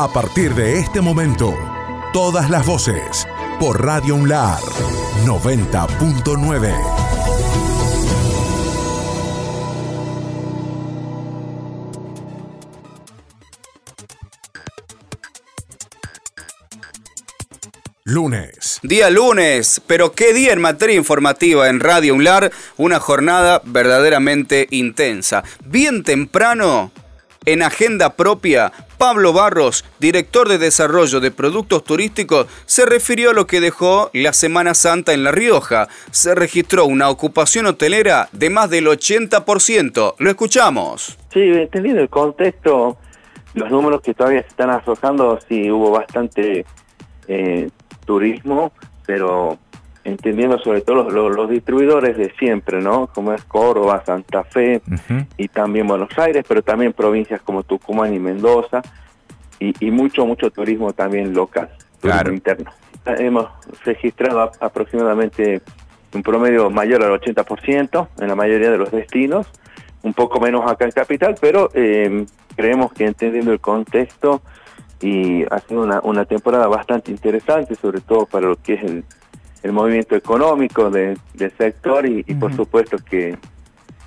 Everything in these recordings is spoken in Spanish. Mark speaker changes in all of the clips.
Speaker 1: A partir de este momento, todas las voces por Radio Unlar 90.9. Lunes.
Speaker 2: Día lunes, pero qué día en materia informativa en Radio Unlar, una jornada verdaderamente intensa. Bien temprano, en agenda propia, Pablo Barros, director de desarrollo de productos turísticos, se refirió a lo que dejó la Semana Santa en La Rioja. Se registró una ocupación hotelera de más del 80%. Lo escuchamos.
Speaker 3: Sí, entendiendo el contexto, los números que todavía se están arrojando, sí hubo bastante eh, turismo, pero entendiendo sobre todo los, distribuidores de siempre, ¿no? Como es Córdoba, Santa Fe y también Buenos Aires, pero también provincias como Tucumán y Mendoza y, mucho, mucho turismo también local, turismo interno. Hemos registrado aproximadamente un promedio mayor al 80% en la mayoría de los destinos, un poco menos acá en Capital, pero eh, creemos que entendiendo el contexto y ha sido una, una temporada bastante interesante, sobre todo para lo que es el, el movimiento económico de, del sector y, por supuesto que,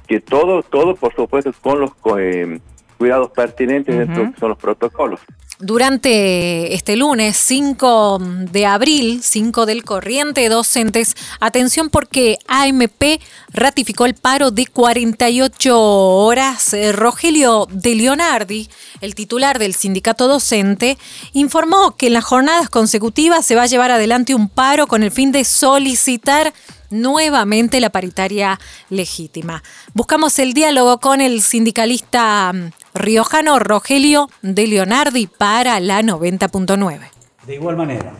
Speaker 3: que todo, todo por supuesto con los eh, cuidados pertinentes dentro de son los protocolos.
Speaker 4: Durante este lunes 5 de abril, 5 del corriente docentes, atención porque AMP ratificó el paro de 48 horas. Eh, Rogelio de Leonardi, el titular del sindicato docente, informó que en las jornadas consecutivas se va a llevar adelante un paro con el fin de solicitar nuevamente la paritaria legítima. Buscamos el diálogo con el sindicalista mm, riojano Rogelio de Leonardi para la 90.9.
Speaker 5: De igual manera,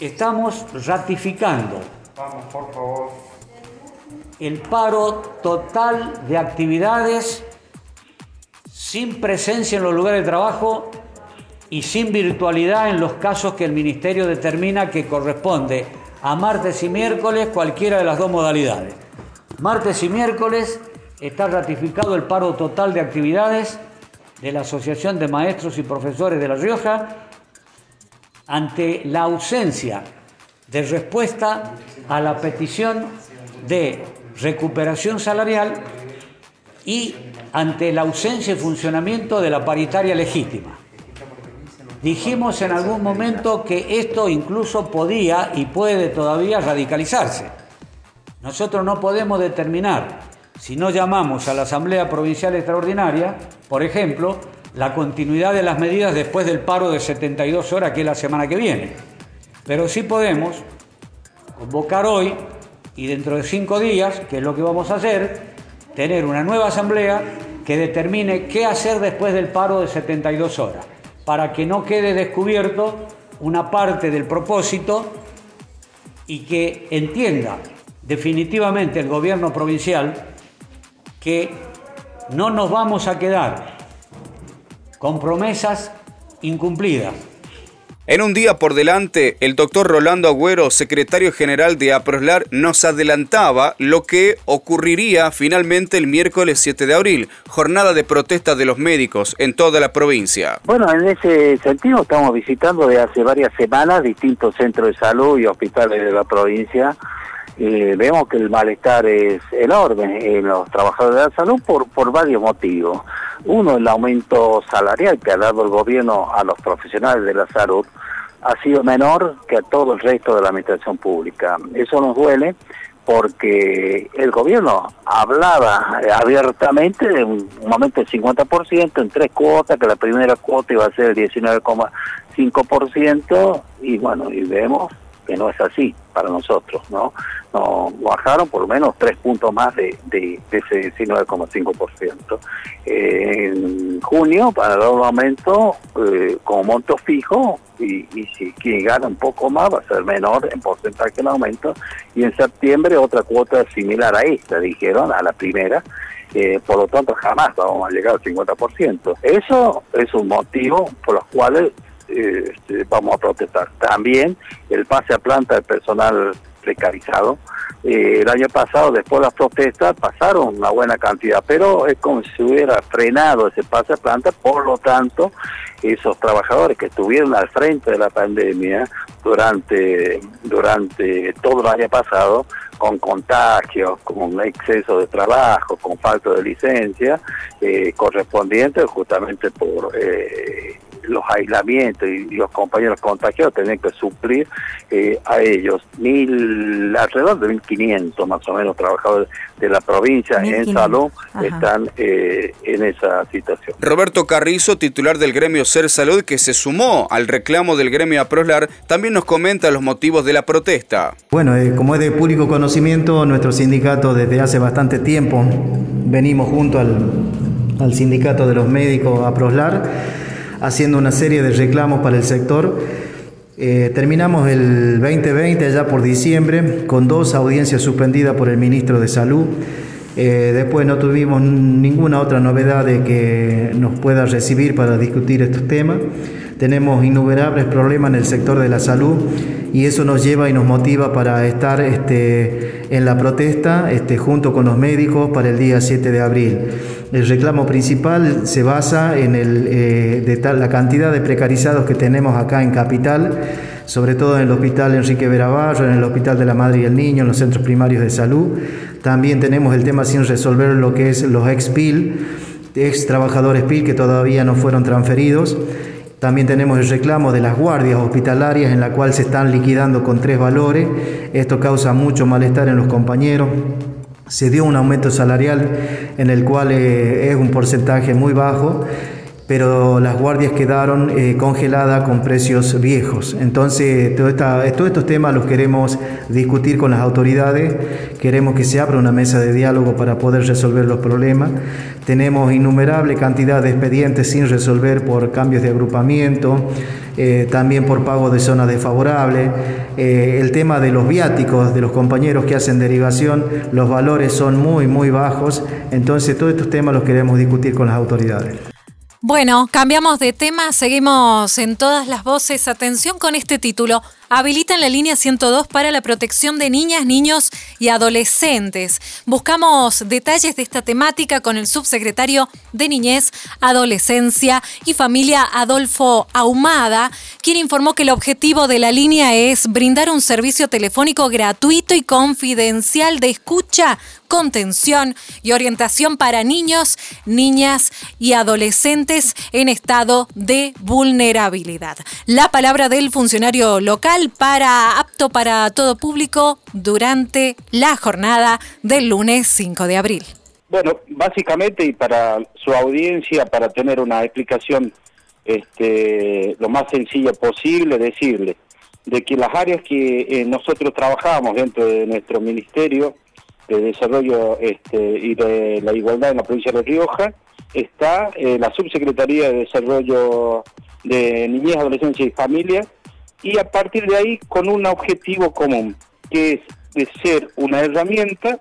Speaker 5: estamos ratificando el paro total de actividades sin presencia en los lugares de trabajo y sin virtualidad en los casos que el Ministerio determina que corresponde a martes y miércoles cualquiera de las dos modalidades. Martes y miércoles está ratificado el paro total de actividades de la Asociación de Maestros y Profesores de La Rioja ante la ausencia de respuesta a la petición de recuperación salarial y ante la ausencia de funcionamiento de la paritaria legítima. Dijimos en algún momento que esto incluso podía y puede todavía radicalizarse. Nosotros no podemos determinar, si no llamamos a la Asamblea Provincial Extraordinaria, por ejemplo, la continuidad de las medidas después del paro de 72 horas, que es la semana que viene. Pero sí podemos convocar hoy y dentro de cinco días, que es lo que vamos a hacer, tener una nueva asamblea que determine qué hacer después del paro de 72 horas para que no quede descubierto una parte del propósito y que entienda definitivamente el gobierno provincial que no nos vamos a quedar con promesas incumplidas
Speaker 2: en un día por delante, el doctor Rolando Agüero, secretario general de APROSLAR, nos adelantaba lo que ocurriría finalmente el miércoles 7 de abril, jornada de protesta de los médicos en toda la provincia.
Speaker 3: Bueno, en ese sentido estamos visitando de hace varias semanas distintos centros de salud y hospitales de la provincia. Eh, vemos que el malestar es enorme en los trabajadores de la salud por, por varios motivos. Uno, el aumento salarial que ha dado el gobierno a los profesionales de la salud ha sido menor que a todo el resto de la administración pública. Eso nos duele porque el gobierno hablaba abiertamente de un aumento del 50% en tres cuotas, que la primera cuota iba a ser el 19,5% y bueno, y vemos que no es así para nosotros, ¿no? no bajaron por lo menos tres puntos más de, de, ese 19,5%. en junio, para dar un aumento eh, como monto fijo, y, y, si quien gana un poco más va a ser menor en porcentaje el aumento, y en septiembre otra cuota similar a esta, dijeron, a la primera, eh, por lo tanto jamás vamos a llegar al 50%. Eso es un motivo por los cuales este, vamos a protestar. También el pase a planta del personal precarizado. Eh, el año pasado, después de las protestas, pasaron una buena cantidad, pero es como si hubiera frenado ese pase de planta, por lo tanto, esos trabajadores que estuvieron al frente de la pandemia durante, durante todo el año pasado, con contagios, con exceso de trabajo, con falta de licencia, eh, correspondiente justamente por eh, los aislamientos y, los compañeros contagiados tienen que suplir eh, a ellos. Mil, alrededor de 1.500 más o menos trabajadores de la provincia en salud están eh, en esa situación.
Speaker 2: Roberto Carrizo, titular del gremio Ser Salud, que se sumó al reclamo del gremio APROSLAR, también nos comenta los motivos de la protesta.
Speaker 6: Bueno, eh, como es de público conocimiento, nuestro sindicato desde hace bastante tiempo venimos junto al, al sindicato de los médicos APROSLAR haciendo una serie de reclamos para el sector. Eh, terminamos el 2020 ya por diciembre con dos audiencias suspendidas por el ministro de Salud. Eh, después no tuvimos ninguna otra novedad de que nos pueda recibir para discutir estos temas. Tenemos innumerables problemas en el sector de la salud y eso nos lleva y nos motiva para estar este, en la protesta este, junto con los médicos para el día 7 de abril. El reclamo principal se basa en el, eh, de la cantidad de precarizados que tenemos acá en Capital, sobre todo en el Hospital Enrique Verabarro, en el Hospital de la Madre y el Niño, en los centros primarios de salud. También tenemos el tema sin resolver lo que es los ex-PIL, ex trabajadores PIL que todavía no fueron transferidos. También tenemos el reclamo de las guardias hospitalarias en la cual se están liquidando con tres valores. Esto causa mucho malestar en los compañeros. Se dio un aumento salarial en el cual eh, es un porcentaje muy bajo pero las guardias quedaron eh, congeladas con precios viejos. Entonces, todo todos estos temas los queremos discutir con las autoridades, queremos que se abra una mesa de diálogo para poder resolver los problemas. Tenemos innumerable cantidad de expedientes sin resolver por cambios de agrupamiento, eh, también por pago de zonas desfavorables. Eh, el tema de los viáticos de los compañeros que hacen derivación, los valores son muy, muy bajos. Entonces, todos estos temas los queremos discutir con las autoridades.
Speaker 4: Bueno, cambiamos de tema, seguimos en todas las voces. Atención con este título. Habilitan la línea 102 para la protección de niñas, niños y adolescentes. Buscamos detalles de esta temática con el subsecretario de Niñez, Adolescencia y Familia Adolfo Ahumada, quien informó que el objetivo de la línea es brindar un servicio telefónico gratuito y confidencial de escucha, contención y orientación para niños, niñas y adolescentes en estado de vulnerabilidad. La palabra del funcionario local para apto para todo público durante la jornada del lunes 5 de abril.
Speaker 7: Bueno, básicamente y para su audiencia, para tener una explicación este, lo más sencilla posible, decirle de que las áreas que eh, nosotros trabajamos dentro de nuestro Ministerio de Desarrollo este, y de la Igualdad en la provincia de Rioja está eh, la Subsecretaría de Desarrollo de Niñez, Adolescencia y Familia, y a partir de ahí con un objetivo común, que es de ser una herramienta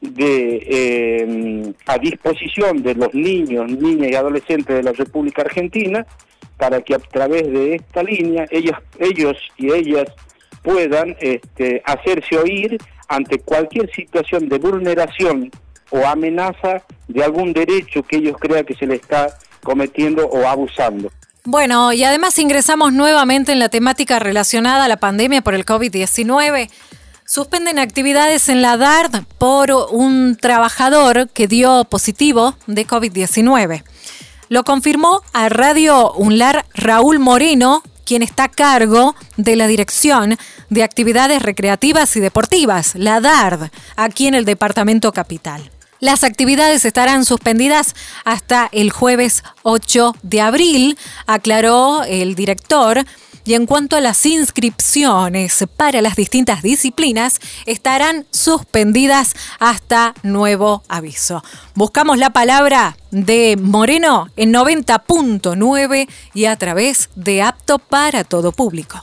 Speaker 7: de eh, a disposición de los niños, niñas y adolescentes de la República Argentina para que a través de esta línea ellos, ellos y ellas puedan este, hacerse oír ante cualquier situación de vulneración o amenaza de algún derecho que ellos crean que se le está cometiendo o abusando.
Speaker 4: Bueno, y además ingresamos nuevamente en la temática relacionada a la pandemia por el COVID-19. Suspenden actividades en la DARD por un trabajador que dio positivo de COVID-19. Lo confirmó a Radio UNLAR Raúl Moreno, quien está a cargo de la Dirección de Actividades Recreativas y Deportivas, la DARD, aquí en el Departamento Capital. Las actividades estarán suspendidas hasta el jueves 8 de abril, aclaró el director. Y en cuanto a las inscripciones para las distintas disciplinas, estarán suspendidas hasta nuevo aviso. Buscamos la palabra de Moreno en 90.9 y a través de apto para todo público.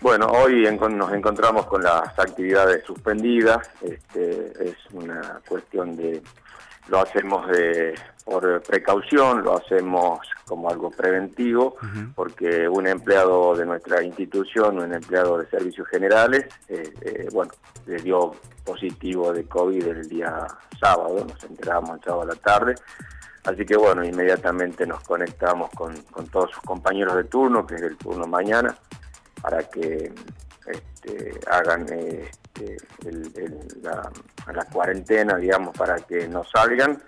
Speaker 8: Bueno, hoy nos encontramos con las actividades suspendidas. Este, es una cuestión de, lo hacemos de, por precaución, lo hacemos como algo preventivo, porque un empleado de nuestra institución, un empleado de servicios generales, eh, eh, bueno, le dio positivo de COVID el día sábado, nos enteramos el sábado a la tarde. Así que bueno, inmediatamente nos conectamos con, con todos sus compañeros de turno, que es el turno mañana, para que este, hagan este, la, cuarentena, digamos, para que no salgan.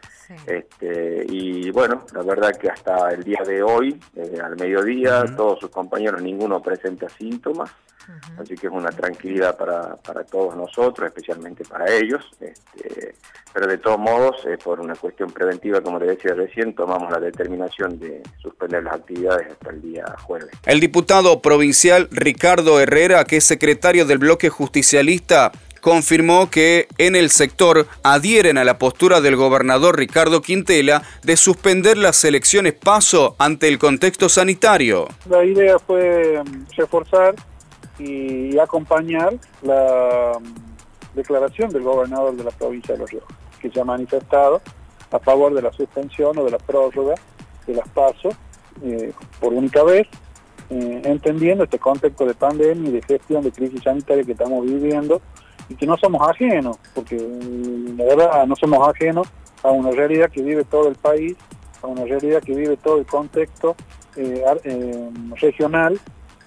Speaker 8: Este, y bueno, la verdad que hasta el día de hoy, eh, al mediodía, todos sus compañeros, ninguno presenta síntomas. Así que es una tranquilidad para, para todos nosotros, especialmente para ellos. Este, pero de todos modos, eh, por una cuestión preventiva, como le decía recién, tomamos la determinación de suspender las actividades hasta el día jueves.
Speaker 2: El diputado provincial Ricardo Herrera, que es secretario del bloque justicialista, confirmó que en el sector adhieren a la postura del gobernador Ricardo Quintela de suspender las elecciones paso ante el contexto sanitario.
Speaker 9: La idea fue mm, reforzar y acompañar la mm, declaración del gobernador de la provincia de Los Ríos, que se ha manifestado a favor de la suspensión o de la prórroga de las pasos eh, por única vez, eh, entendiendo este contexto de pandemia y de gestión de crisis sanitaria que estamos viviendo y que no somos ajenos, porque mm, la verdad no somos ajenos a una realidad que vive todo el país, a una realidad que vive todo el contexto eh, regional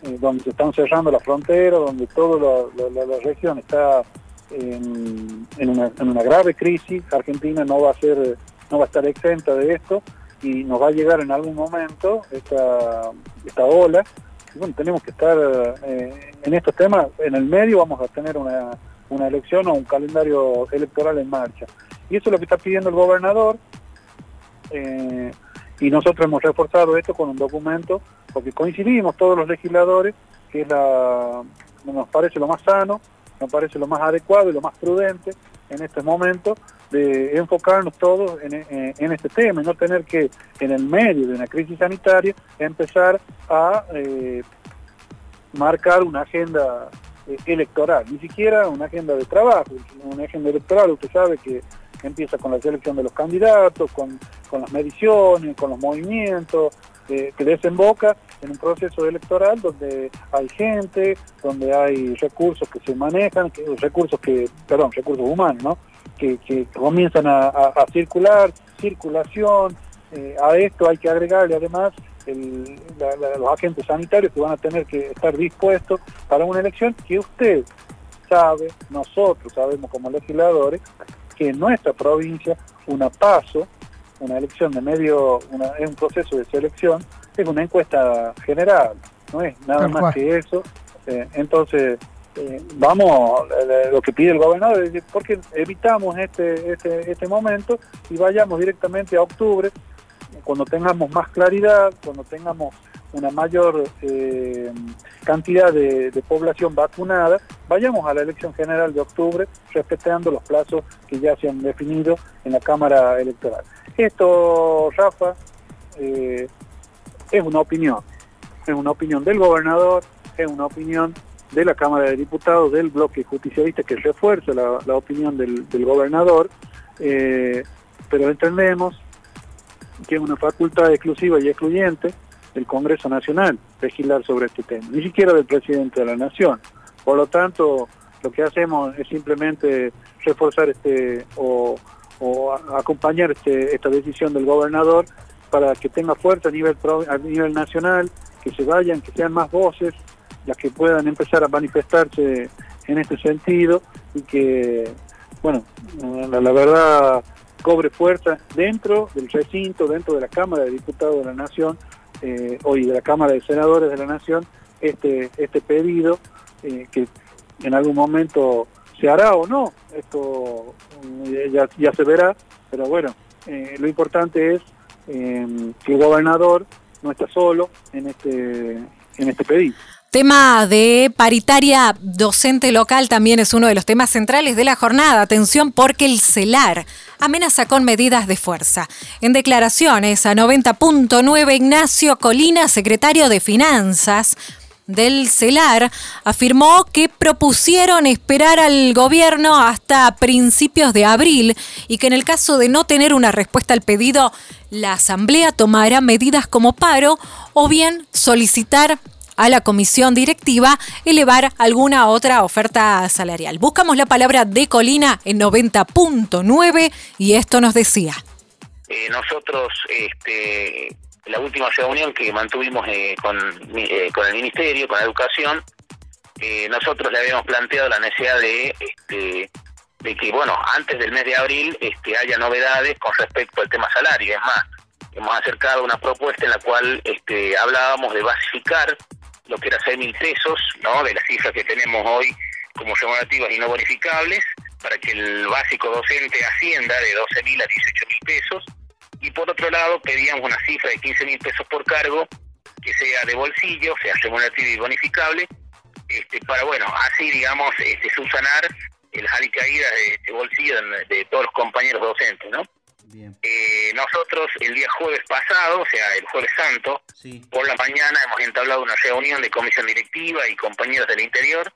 Speaker 9: eh, donde se están cerrando las fronteras, donde toda la, región está en, una, grave crisis. Argentina no va a ser, no va a estar exenta de esto y nos va a llegar en algún momento esta, esta ola. bueno, tenemos que estar eh, en estos temas, en el medio vamos a tener una, una elección o un calendario electoral en marcha. Y eso es lo que está pidiendo el gobernador. Eh, y nosotros hemos reforzado esto con un documento, porque coincidimos todos los legisladores, que nos parece lo más sano, nos parece lo más adecuado y lo más prudente en este momento de enfocarnos todos en, este tema y no tener que en el medio de una crisis sanitaria empezar a eh, marcar una agenda electoral, ni siquiera una agenda de trabajo, una agenda electoral, usted sabe que empieza con la selección de los candidatos, con, las mediciones, con los movimientos, que desemboca en un proceso electoral donde hay gente, donde hay recursos que se manejan, que, recursos que, perdón, recursos humanos, ¿no? que, comienzan a, circular, circulación, eh, a esto hay que agregarle además los agentes sanitarios que van a tener que estar dispuestos para una elección que usted sabe, nosotros sabemos como legisladores, que en nuestra provincia una paso, una elección de medio, es un proceso de selección, es una encuesta general, no es nada más que eso. Eh, entonces, eh, vamos, lo que pide el gobernador es porque evitamos este, este, este momento y vayamos directamente a octubre, cuando tengamos más claridad, cuando tengamos una mayor eh, cantidad de, población vacunada, vayamos a la elección general de octubre respetando los plazos que ya se han definido en la Cámara Electoral. Esto, Rafa, eh, es una opinión, es una opinión del gobernador, es una opinión de la Cámara de Diputados, del bloque justicialista que refuerza la, opinión del, gobernador, eh, pero entendemos que es una facultad exclusiva y excluyente del Congreso Nacional legislar sobre este tema, ni siquiera del presidente de la Nación. Por lo tanto, lo que hacemos es simplemente reforzar este o, acompañar este, esta decisión del gobernador para que tenga fuerza a nivel, a nivel nacional, que se vayan, que sean más voces las que puedan empezar a manifestarse en este sentido y que, bueno, la, la verdad cobre fuerza dentro del recinto, dentro de la Cámara de Diputados de la Nación, eh, hoy de la Cámara de Senadores de la Nación este, este pedido eh, que en algún momento se hará o no, esto eh, ya, ya se verá, pero bueno, lo importante es que el gobernador no está solo en este, en este pedido.
Speaker 4: Tema de paritaria docente local también es uno de los temas centrales de la jornada. Atención porque el CELAR amenaza con medidas de fuerza. En declaraciones a 90.9, Ignacio Colina, secretario de Finanzas, del CELAR afirmó que propusieron esperar al gobierno hasta principios de abril y que en el caso de no tener una respuesta al pedido, la Asamblea tomará medidas como paro o bien solicitar a la comisión directiva elevar alguna otra oferta salarial. Buscamos la palabra de Colina en 90.9 y esto nos decía.
Speaker 10: Eh, nosotros, este, la última reunión que mantuvimos eh, con, eh, con el Ministerio, con Educación, nosotros le habíamos planteado la necesidad de, este, de que, bueno, antes del mes de abril este, haya novedades con respecto al tema salario. Es más, hemos acercado una propuesta en la cual este, hablábamos de basificar lo que era 6 mil pesos, ¿no? De las cifras que tenemos hoy como remunerativas y no bonificables, para que el básico docente ascienda de 12 mil a 18 mil pesos. Y por otro lado, pedíamos una cifra de 15 mil pesos por cargo, que sea de bolsillo, sea remunerativo y bonificable, este, para, bueno, así, digamos, este, subsanar las alicaídas de, de bolsillo de, de todos los compañeros docentes, ¿no? Eh, nosotros el día jueves pasado, o sea, el jueves santo, por la mañana hemos entablado una reunión de comisión directiva y compañeros del interior,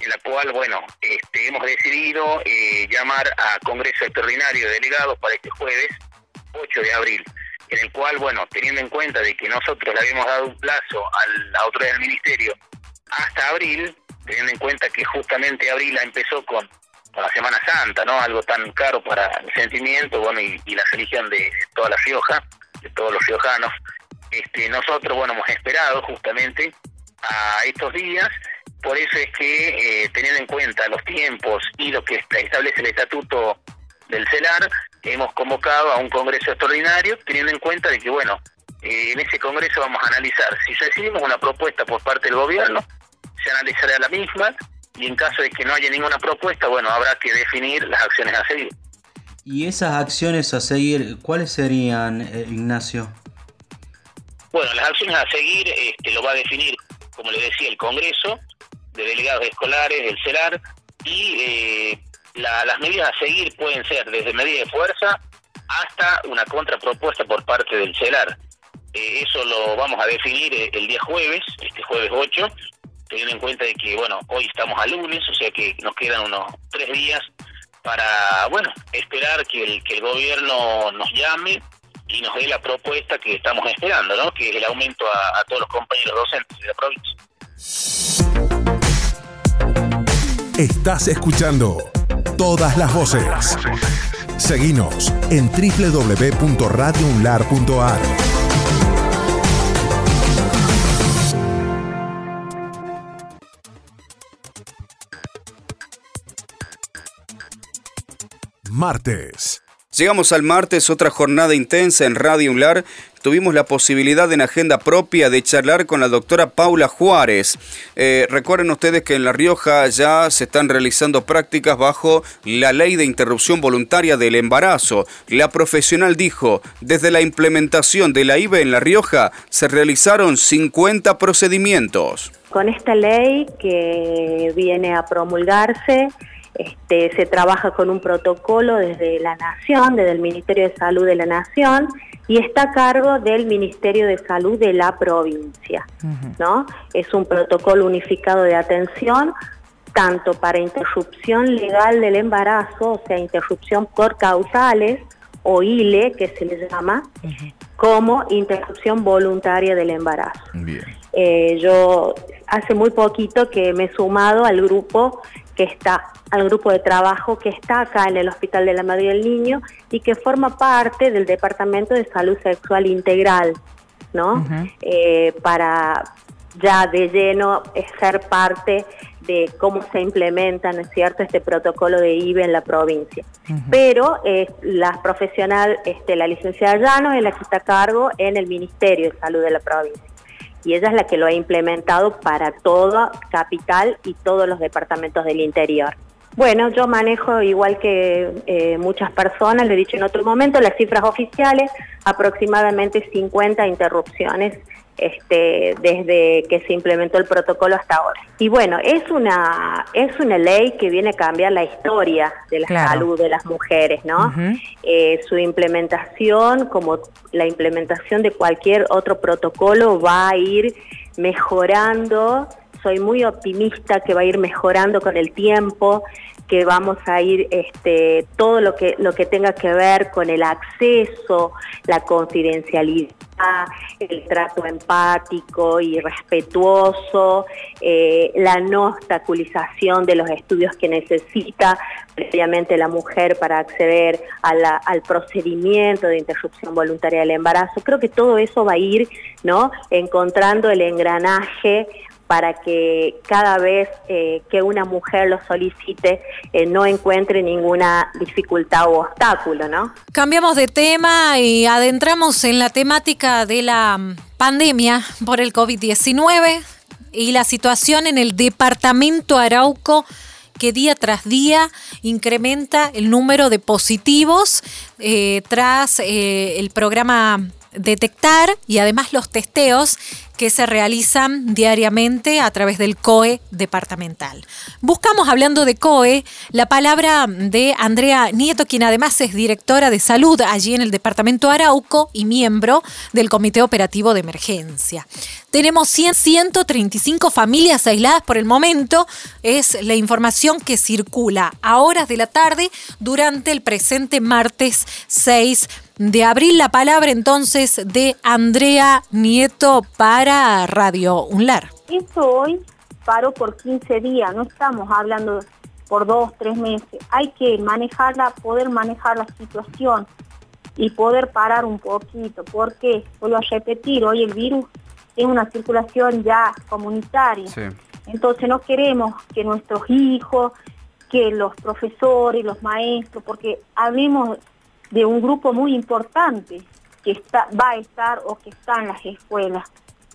Speaker 10: en la cual, bueno, este, hemos decidido eh, llamar a Congreso Extraordinario de Delegados para este jueves 8 de abril, en el cual, bueno, teniendo en cuenta de que nosotros le habíamos dado un plazo a la autoridad del Ministerio hasta abril, teniendo en cuenta que justamente abril empezó con la Semana Santa, ¿no? Algo tan caro para el sentimiento, bueno, y, la religión de toda La Rioja, de todos los riojanos. Este, nosotros, bueno, hemos esperado justamente a estos días, por eso es que, eh, teniendo en cuenta los tiempos y lo que establece el estatuto del CELAR, hemos convocado a un congreso extraordinario, teniendo en cuenta de que, bueno, eh, en ese congreso vamos a analizar si recibimos una propuesta por parte del gobierno, se analizará la misma, y en caso de que no haya ninguna propuesta, bueno, habrá que definir las acciones a seguir.
Speaker 11: ¿Y esas acciones a seguir, cuáles serían, eh, Ignacio?
Speaker 10: Bueno, las acciones a seguir este, lo va a definir, como le decía, el Congreso de Delegados Escolares, el CELAR, y eh, las medidas a seguir pueden ser desde medidas de fuerza hasta una contrapropuesta por parte del CELAR. Eh, eso lo vamos a definir el día jueves, este jueves 8, teniendo en cuenta de que, bueno, hoy estamos a lunes, o sea que nos quedan unos tres días para, bueno, esperar que el, que el gobierno nos llame y nos dé la propuesta que estamos esperando, ¿no? Que es el aumento a, a todos los compañeros docentes de la provincia.
Speaker 1: Estás escuchando todas las voces. Seguinos en www.radiounlar.ar. martes.
Speaker 2: Llegamos al martes, otra jornada intensa en Radio Unlar. Tuvimos la posibilidad en agenda propia de charlar con la doctora Paula Juárez. Eh, recuerden ustedes que en La Rioja ya se están realizando prácticas bajo la ley de interrupción voluntaria del embarazo. La profesional dijo, desde la implementación de la IBE en La Rioja se realizaron 50 procedimientos.
Speaker 12: Con esta ley que viene a promulgarse, este, se trabaja con un protocolo desde la Nación, desde el Ministerio de Salud de la Nación, y está a cargo del Ministerio de Salud de la provincia. ¿no? Es un protocolo unificado de atención tanto para interrupción legal del embarazo, o sea, interrupción por causales, o ILE, que se le llama, como interrupción voluntaria del embarazo. Eh, yo hace muy poquito que me he sumado al grupo que está al grupo de trabajo que está acá en el Hospital de la Madre y el Niño y que forma parte del Departamento de Salud Sexual Integral, ¿no? Eh, para ya de lleno ser parte de cómo se implementa, ¿no es cierto?, este protocolo de IBE en la provincia. Pero eh, la profesional, este, la licenciada Llano, es la que está a cargo en el Ministerio de Salud de la provincia y ella es la que lo ha implementado para toda capital y todos los departamentos del interior. Bueno, yo manejo igual que eh, muchas personas, le he dicho en otro momento, las cifras oficiales, aproximadamente 50 interrupciones este, desde que se implementó el protocolo hasta ahora. Y bueno, es una, es una ley que viene a cambiar la historia de la salud de las mujeres, ¿no? Eh, su implementación, como la implementación de cualquier otro protocolo, va a ir mejorando, soy muy optimista que va a ir mejorando con el tiempo, que vamos a ir este, todo lo que lo que tenga que ver con el acceso, la confidencialidad, el trato empático y respetuoso, eh, la no obstaculización de los estudios que necesita previamente la mujer para acceder al procedimiento de interrupción voluntaria del embarazo. Creo que todo eso va a ir ¿no? encontrando el engranaje para que cada vez eh, que una mujer lo solicite eh, no encuentre ninguna dificultad o obstáculo, ¿no?
Speaker 4: Cambiamos de tema y adentramos en la temática de la mm, pandemia por el COVID-19 y la situación en el departamento Arauco que día tras día incrementa el número de positivos eh, tras el programa detectar y además los testeos que se realizan diariamente a través del COE departamental. Buscamos, hablando de COE, la palabra de Andrea Nieto, quien además es directora de salud allí en el departamento Arauco y miembro del Comité Operativo de Emergencia. Tenemos 135 familias aisladas por el momento, es la información que circula a horas de la tarde durante el presente martes 6 de abril. La palabra entonces de Andrea Nieto para Radio Unlar.
Speaker 13: Esto hoy paró por 15 días, no estamos hablando por dos, tres meses. Hay que manejarla, poder manejar la situación y poder parar un poquito, porque, vuelvo a repetir, hoy el virus tiene una circulación ya comunitaria. Entonces no queremos que nuestros hijos, que los profesores, los maestros, porque hablemos de un grupo muy importante que está, va a estar o que está en las escuelas.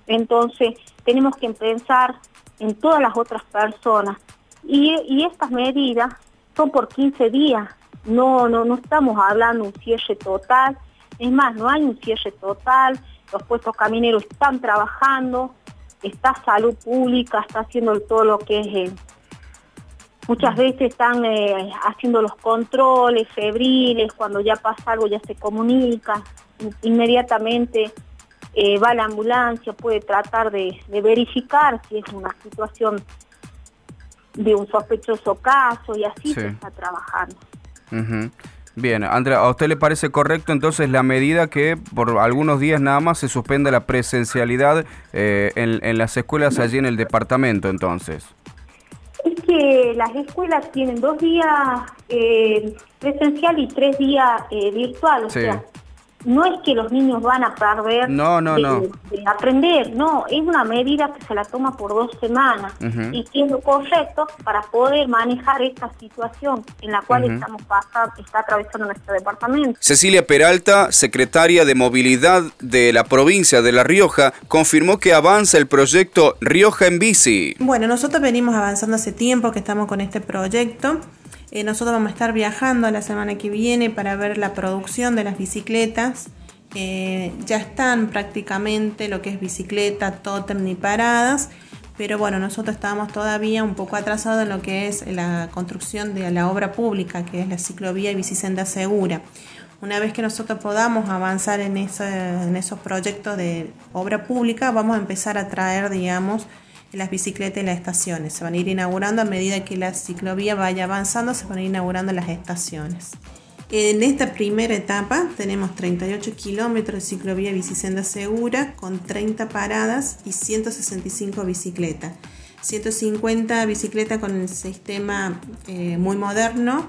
Speaker 13: Entonces, tenemos que pensar en todas las otras personas. Y, estas medidas son por 15 días. No, no, no estamos hablando de un cierre total. Es más, no hay un cierre total. Los puestos camineros están trabajando. Está salud pública, está haciendo todo lo que es el, Muchas veces están eh, haciendo los controles febriles, cuando ya pasa algo ya se comunica, inmediatamente eh, va a la ambulancia, puede tratar de, verificar si es una situación de un sospechoso caso y así se está trabajando.
Speaker 2: Bien, Andrea, ¿a usted le parece correcto entonces la medida que por algunos días nada más se suspenda la presencialidad eh, en las escuelas allí en el departamento entonces?
Speaker 13: Es que las escuelas tienen dos días eh, presencial y tres días eh, virtual, o sea, no es que los niños van a perder
Speaker 2: no, no,
Speaker 13: de, aprender, no, es una medida que se la toma por dos semanas y siendo correcto para poder manejar esta situación en la cual estamos pasando, está atravesando nuestro departamento.
Speaker 2: Cecilia Peralta, secretaria de Movilidad de la provincia de La Rioja, confirmó que avanza el proyecto Rioja en bici.
Speaker 14: Bueno, nosotros venimos avanzando hace tiempo que estamos con este proyecto. Eh, nosotros vamos a estar viajando la semana que viene para ver la producción de las bicicletas. Eh, ya están prácticamente lo que es bicicleta, tótem ni paradas, pero bueno, nosotros estamos todavía un poco atrasados en lo que es la construcción de la obra pública, que es la ciclovía y bicisenda segura. Una vez que nosotros podamos avanzar en esos proyectos de obra pública, vamos a empezar a traer, digamos, las bicicletas y las estaciones. Se van a ir inaugurando a medida que la ciclovía vaya avanzando, se van a ir inaugurando las estaciones. En esta primera etapa tenemos 38 kilómetros de ciclovía bicisenda segura con 30 paradas y 165 bicicletas. 150 bicicletas con el sistema eh, muy moderno,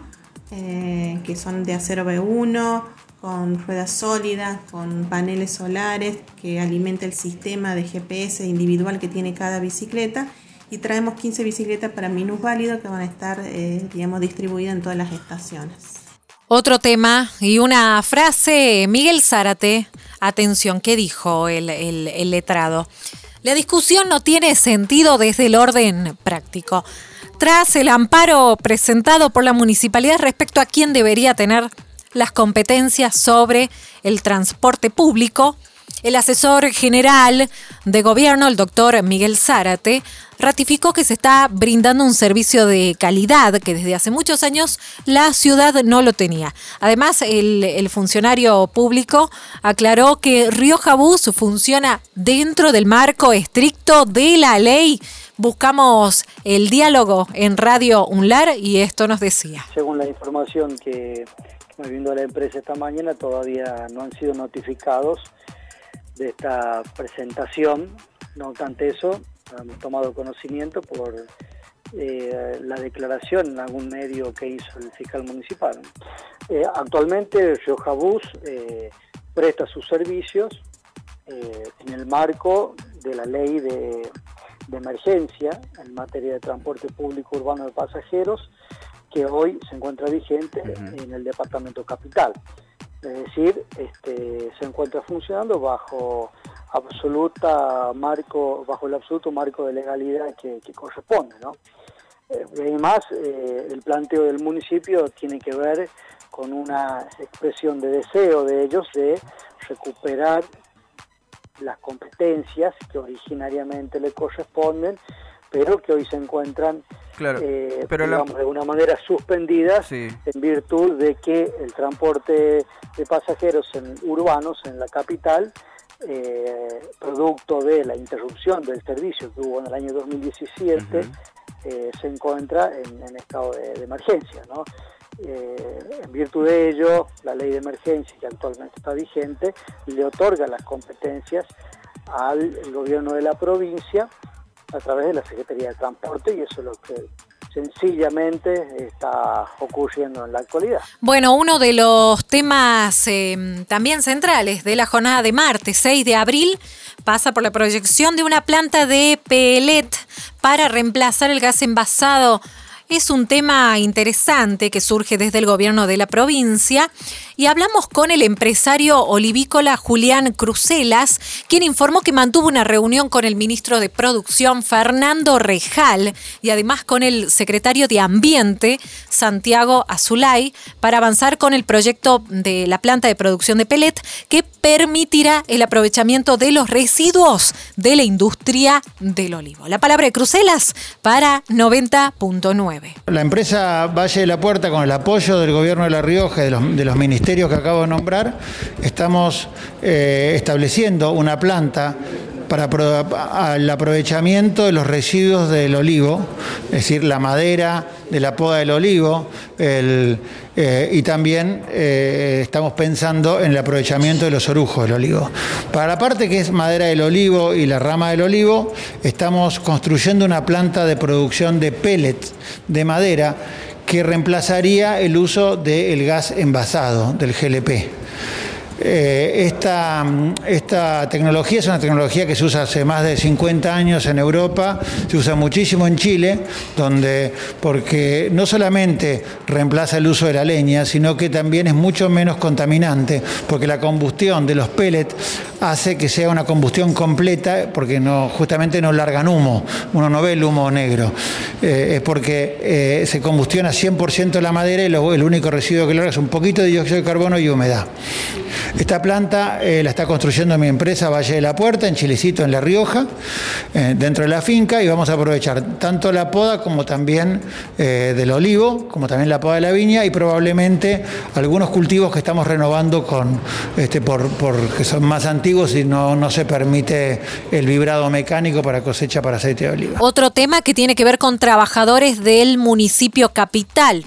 Speaker 14: eh, que son de acero B1, con ruedas sólidas, con paneles solares que alimenta el sistema de GPS individual que tiene cada bicicleta y traemos 15 bicicletas para minusválidos que van a estar, eh, digamos, distribuidas en todas las estaciones.
Speaker 4: Otro tema y una frase, Miguel Zárate, atención, ¿qué dijo el, el letrado? La discusión no tiene sentido desde el orden práctico. Tras el amparo presentado por la municipalidad respecto a quién debería tener las competencias sobre el transporte público, el asesor general de gobierno, el doctor Miguel Zárate, ratificó que se está brindando un servicio de calidad que desde hace muchos años la ciudad no lo tenía. Además, el, funcionario público aclaró que Rioja Bus funciona dentro del marco estricto de la ley. Buscamos el diálogo en Radio UNLAR y esto nos decía.
Speaker 15: Según la información que, me brindó la empresa esta mañana, todavía no han sido notificados de esta presentación. No obstante eso, hemos tomado conocimiento por eh, la declaración en algún medio que hizo el fiscal municipal. Eh, actualmente Rioja Bus eh, presta sus servicios en el marco de la ley de emergencia en materia de transporte público urbano de pasajeros que hoy se encuentra vigente en el departamento capital. Es decir, este, se encuentra funcionando bajo absoluta marco, bajo el absoluto marco de legalidad que, que corresponde, ¿no? Eh, además, eh, el planteo del municipio tiene que ver con una expresión de deseo de ellos de recuperar las competencias que originariamente le corresponden, pero que hoy se encuentran
Speaker 2: Claro,
Speaker 15: eh,
Speaker 2: pero la-
Speaker 15: digamos, de alguna manera suspendidas
Speaker 2: Sí.
Speaker 15: en virtud de que el transporte de pasajeros en urbanos en la capital, eh, producto de la interrupción del servicio que hubo en el año 2017, eh, se encuentra en, en estado de, de emergencia. ¿no? Eh, en virtud de ello, la ley de emergencia que actualmente está vigente le otorga las competencias al gobierno de la provincia a través de la Secretaría de Transporte y eso es lo que sencillamente está ocurriendo en la actualidad.
Speaker 4: Bueno, uno de los temas eh, también centrales de la jornada de martes 6 de abril pasa por la proyección de una planta de pellet para reemplazar el gas envasado. Es un tema interesante que surge desde el gobierno de la provincia y hablamos con el empresario olivícola Julián Crucelas, quien informó que mantuvo una reunión con el ministro de Producción Fernando Rejal y además con el secretario de Ambiente Santiago Azulay para avanzar con el proyecto de la planta de producción de pellet que permitirá el aprovechamiento de los residuos de la industria del olivo. La palabra de Crucelas para 90.9.
Speaker 16: La empresa Valle de la Puerta, con el apoyo del gobierno de La Rioja y de los, ministerios que acabo de nombrar, estamos eh, estableciendo una planta para el aprovechamiento de los residuos del olivo, es decir, la madera de la poda del olivo, eh, y también eh, estamos pensando en el aprovechamiento de los orujos del olivo. Para la parte que es madera del olivo y la rama del olivo, estamos construyendo una planta de producción de pellets de madera que reemplazaría el uso del gas envasado, del GLP. Eh, esta, tecnología es una tecnología que se usa hace más de 50 años en Europa, se usa muchísimo en Chile, donde porque no solamente reemplaza el uso de la leña, sino que también es mucho menos contaminante, porque la combustión de los pellets hace que sea una combustión completa, porque justamente no largan humo, uno no ve el humo negro, Eh, es porque eh, se combustiona 100% la madera y luego el único residuo que larga es un poquito de dióxido de carbono y humedad. Esta planta eh, la está construyendo mi empresa Valle de la Puerta, en Chilecito, en La Rioja, eh, dentro de la finca, y vamos a aprovechar tanto la poda como también eh, del olivo, como también la poda de la viña, y probablemente algunos cultivos que estamos renovando con, este, por, que son más antiguos y no, no se permite el vibrado mecánico para cosecha para aceite de oliva.
Speaker 4: Otro tema que tiene que ver con trabajadores del municipio capital.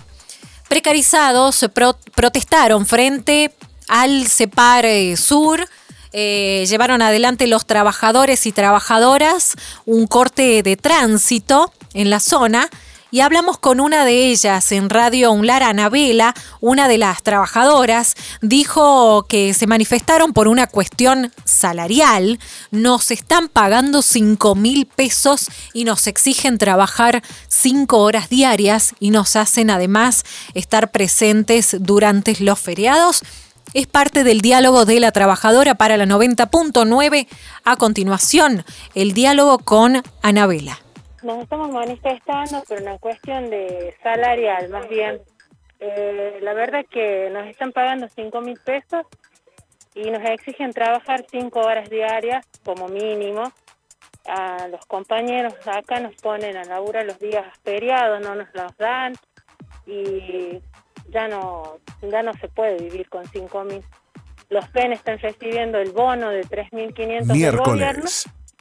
Speaker 4: Precarizados pro- protestaron frente al CEPAR Sur. eh, llevaron adelante los trabajadores y trabajadoras un corte de tránsito en la zona y hablamos con una de ellas en Radio Unlar, Anabela, una de las trabajadoras, dijo que se manifestaron por una cuestión salarial, nos están pagando 5 mil pesos y nos exigen trabajar 5 horas diarias y nos hacen además estar presentes durante los feriados. Es parte del diálogo de la trabajadora para la 90.9. A continuación, el diálogo con Anabela.
Speaker 17: Nos estamos manifestando por una cuestión de salarial, más bien. Eh, la verdad que nos están pagando 5 mil pesos y nos exigen trabajar 5 horas diarias como mínimo. a los compañeros acá nos ponen a laburar los días feriados, no nos los dan y ya no, ya no se puede vivir con 5 mil. Los PEN están recibiendo el bono de 3.500 del gobierno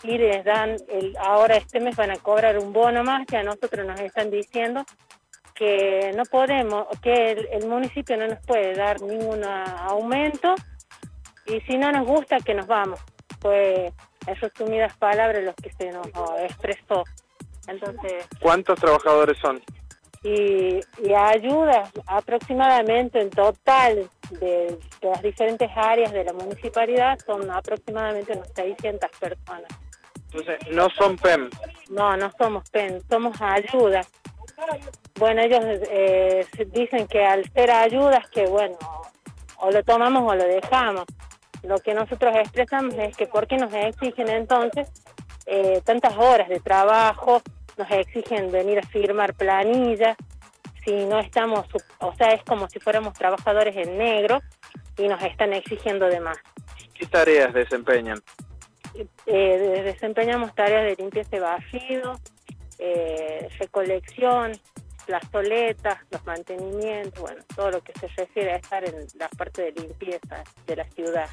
Speaker 17: y les dan, el, ahora este mes van a cobrar un bono más que a nosotros nos están diciendo que no podemos, que el, municipio no nos puede dar ningún aumento y si no nos gusta que nos vamos. Fue en resumidas palabras los que se nos expresó. Entonces,
Speaker 18: ¿Cuántos trabajadores son?
Speaker 17: Y, y ayudas aproximadamente en total de, de, las diferentes áreas de la municipalidad son aproximadamente unas 600 personas.
Speaker 18: Entonces, ¿no son PEM?
Speaker 17: No, no somos PEM, somos ayudas. Bueno, ellos eh, dicen que al ser ayudas, que bueno, o lo tomamos o lo dejamos. Lo que nosotros expresamos es que ¿por qué nos exigen entonces eh, tantas horas de trabajo? Nos exigen venir a firmar planillas, si no estamos, o sea, es como si fuéramos trabajadores en negro y nos están exigiendo de más.
Speaker 18: ¿Qué tareas desempeñan?
Speaker 17: Eh, desempeñamos tareas de limpieza y barrido, eh, recolección, las toletas, los mantenimientos, bueno, todo lo que se refiere a estar en la parte de limpieza de la ciudad.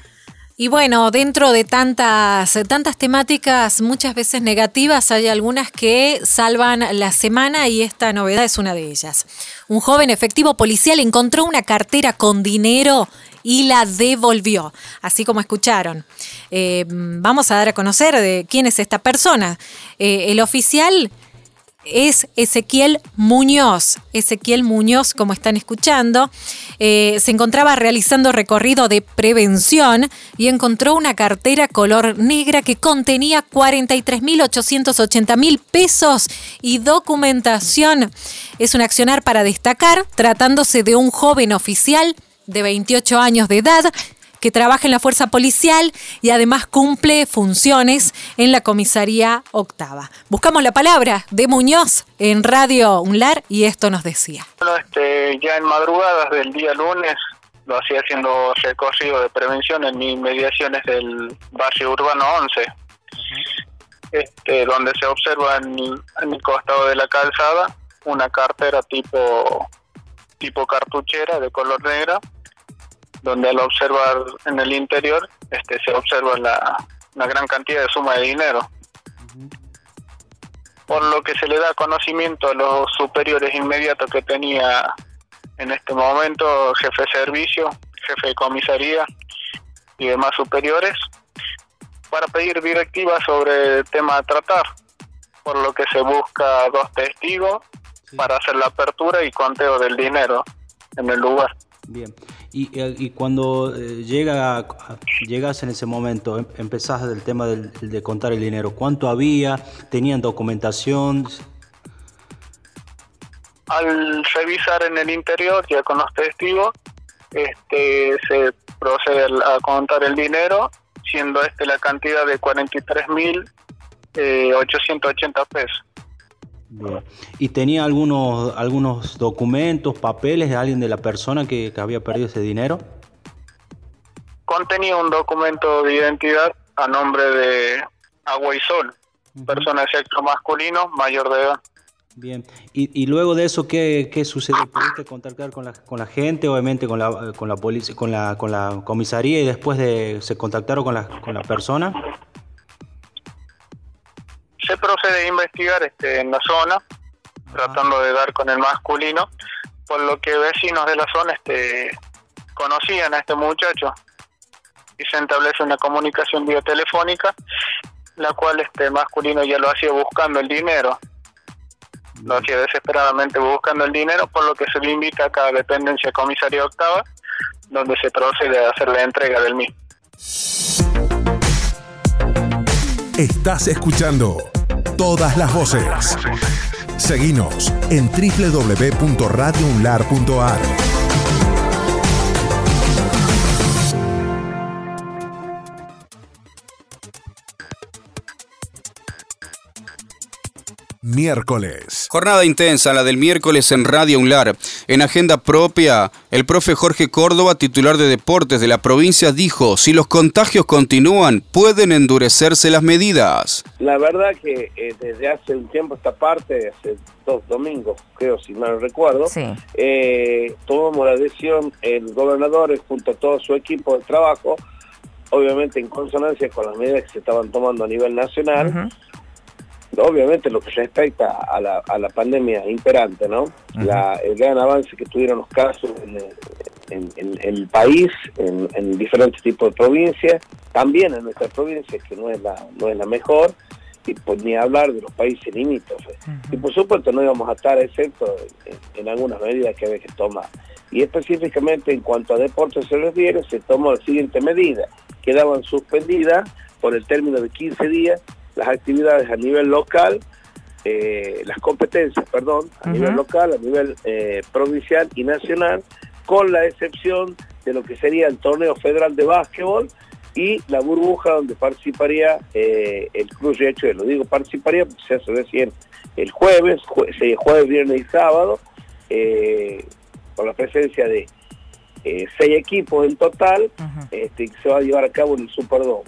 Speaker 4: Y bueno, dentro de tantas, tantas temáticas, muchas veces negativas, hay algunas que salvan la semana y esta novedad es una de ellas. Un joven efectivo policial encontró una cartera con dinero y la devolvió, así como escucharon. Eh, vamos a dar a conocer de quién es esta persona. Eh, el oficial es Ezequiel Muñoz. Ezequiel Muñoz, como están escuchando, eh, se encontraba realizando recorrido de prevención y encontró una cartera color negra que contenía 43.880 mil pesos y documentación. Es un accionar para destacar, tratándose de un joven oficial de 28 años de edad que trabaja en la fuerza policial y además cumple funciones en la comisaría octava. Buscamos la palabra de Muñoz en Radio Unlar y esto nos decía.
Speaker 19: Bueno, este, ya en madrugadas del día lunes lo hacía haciendo recorrido de prevención en mis mediaciones del barrio urbano 11, este, donde se observa en, en el costado de la calzada una cartera tipo tipo cartuchera de color negra donde al observar en el interior este, se observa la, una gran cantidad de suma de dinero. Por lo que se le da conocimiento a los superiores inmediatos que tenía en este momento, jefe de servicio, jefe de comisaría y demás superiores, para pedir directivas sobre el tema a tratar, por lo que se busca dos testigos para hacer la apertura y conteo del dinero en el lugar.
Speaker 11: Bien. Y, y cuando eh, llega, llegas en ese momento, em, empezás del tema del, de contar el dinero, ¿cuánto había? ¿Tenían documentación?
Speaker 19: Al revisar en el interior, ya con los testigos, este, se procede a contar el dinero, siendo este la cantidad de 43.880 eh, pesos.
Speaker 11: ¿Y tenía algunos, algunos documentos, papeles de alguien de la persona que, había perdido ese dinero?
Speaker 19: Contenía un documento de identidad a nombre de Agua y Sol, persona de sexo masculino, mayor de edad.
Speaker 11: Bien, y, y luego de eso, ¿qué, qué sucedió? ¿Pudiste contactar con la, con la gente, obviamente con la, con la policía, con la, con la comisaría y después de se contactaron con la, con la persona?
Speaker 19: Se procede a investigar este, en la zona, tratando de dar con el masculino, por lo que vecinos de la zona este, conocían a este muchacho. Y se establece una comunicación vía telefónica, la cual este masculino ya lo hacía buscando el dinero, lo hacía desesperadamente buscando el dinero, por lo que se le invita a cada dependencia comisaría octava, donde se procede a hacer la entrega del mismo.
Speaker 1: Estás escuchando todas las voces. Seguinos en www.radiounlar.ar. miércoles.
Speaker 2: Jornada intensa, la del miércoles en Radio Unlar. En agenda propia, el profe Jorge Córdoba, titular de deportes de la provincia, dijo, si los contagios continúan, pueden endurecerse las medidas.
Speaker 20: La verdad que eh, desde hace un tiempo esta parte, hace dos domingos, creo, si mal recuerdo, eh, tomamos la decisión, el gobernador eh, junto a todo su equipo de trabajo, obviamente en consonancia con las medidas que se estaban tomando a nivel nacional, obviamente lo que respecta a la, a la pandemia imperante, ¿no? La, el gran avance que tuvieron los casos en, en- en- en el país, en, en diferentes tipos de provincias, también en nuestra provincia, que no es la, no es la mejor, y pues ni hablar de los países limítrofes. Y por supuesto no íbamos a estar excepto en, en algunas medidas que había que tomar. Y específicamente en cuanto a deportes se refiere, se tomó la siguiente medida. Quedaban suspendidas por el término de 15 días las actividades a nivel local, eh, las competencias, perdón, a nivel local, a nivel eh, provincial y nacional, con la excepción de lo que sería el torneo federal de básquetbol y la burbuja donde participaría eh, el Cruz Riachuelo. Lo digo participaría porque se hace recién el jueves, jue- jueves, viernes y sábado, con la presencia de seis equipos en total, este, que se va a llevar a cabo en el Superdomo.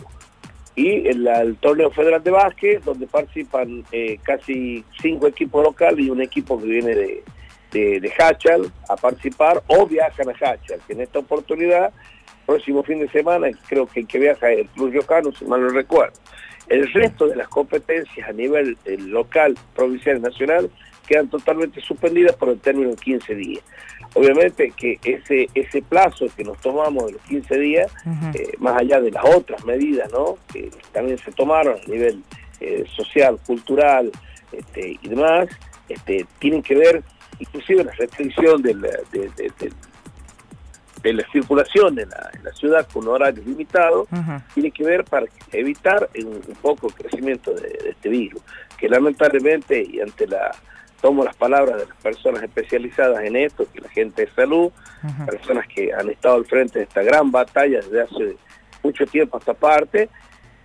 Speaker 20: Y el, torneo federal de básquet, donde participan eh, casi cinco equipos locales y un equipo que viene de, de, Hachal a participar o viajan a Hachal, que en esta oportunidad, próximo fin de semana, creo que el que viaja es el Club Riocano, si mal no recuerdo. El resto de las competencias a nivel eh, local, provincial y nacional quedan totalmente suspendidas por el término de 15 días. Obviamente que ese ese plazo que nos tomamos de los 15 días, eh, más allá de las otras medidas ¿no? que también se tomaron a nivel eh, social, cultural este, y demás, este, tienen que ver inclusive la restricción de, de- de- de la circulación en la, en la ciudad con horarios limitados, tiene que ver para evitar un, un poco el crecimiento de, de este virus, que lamentablemente, y ante la, tomo las palabras de las personas especializadas en esto, que la gente de salud, personas que han estado al frente de esta gran batalla desde hace mucho tiempo a esta parte,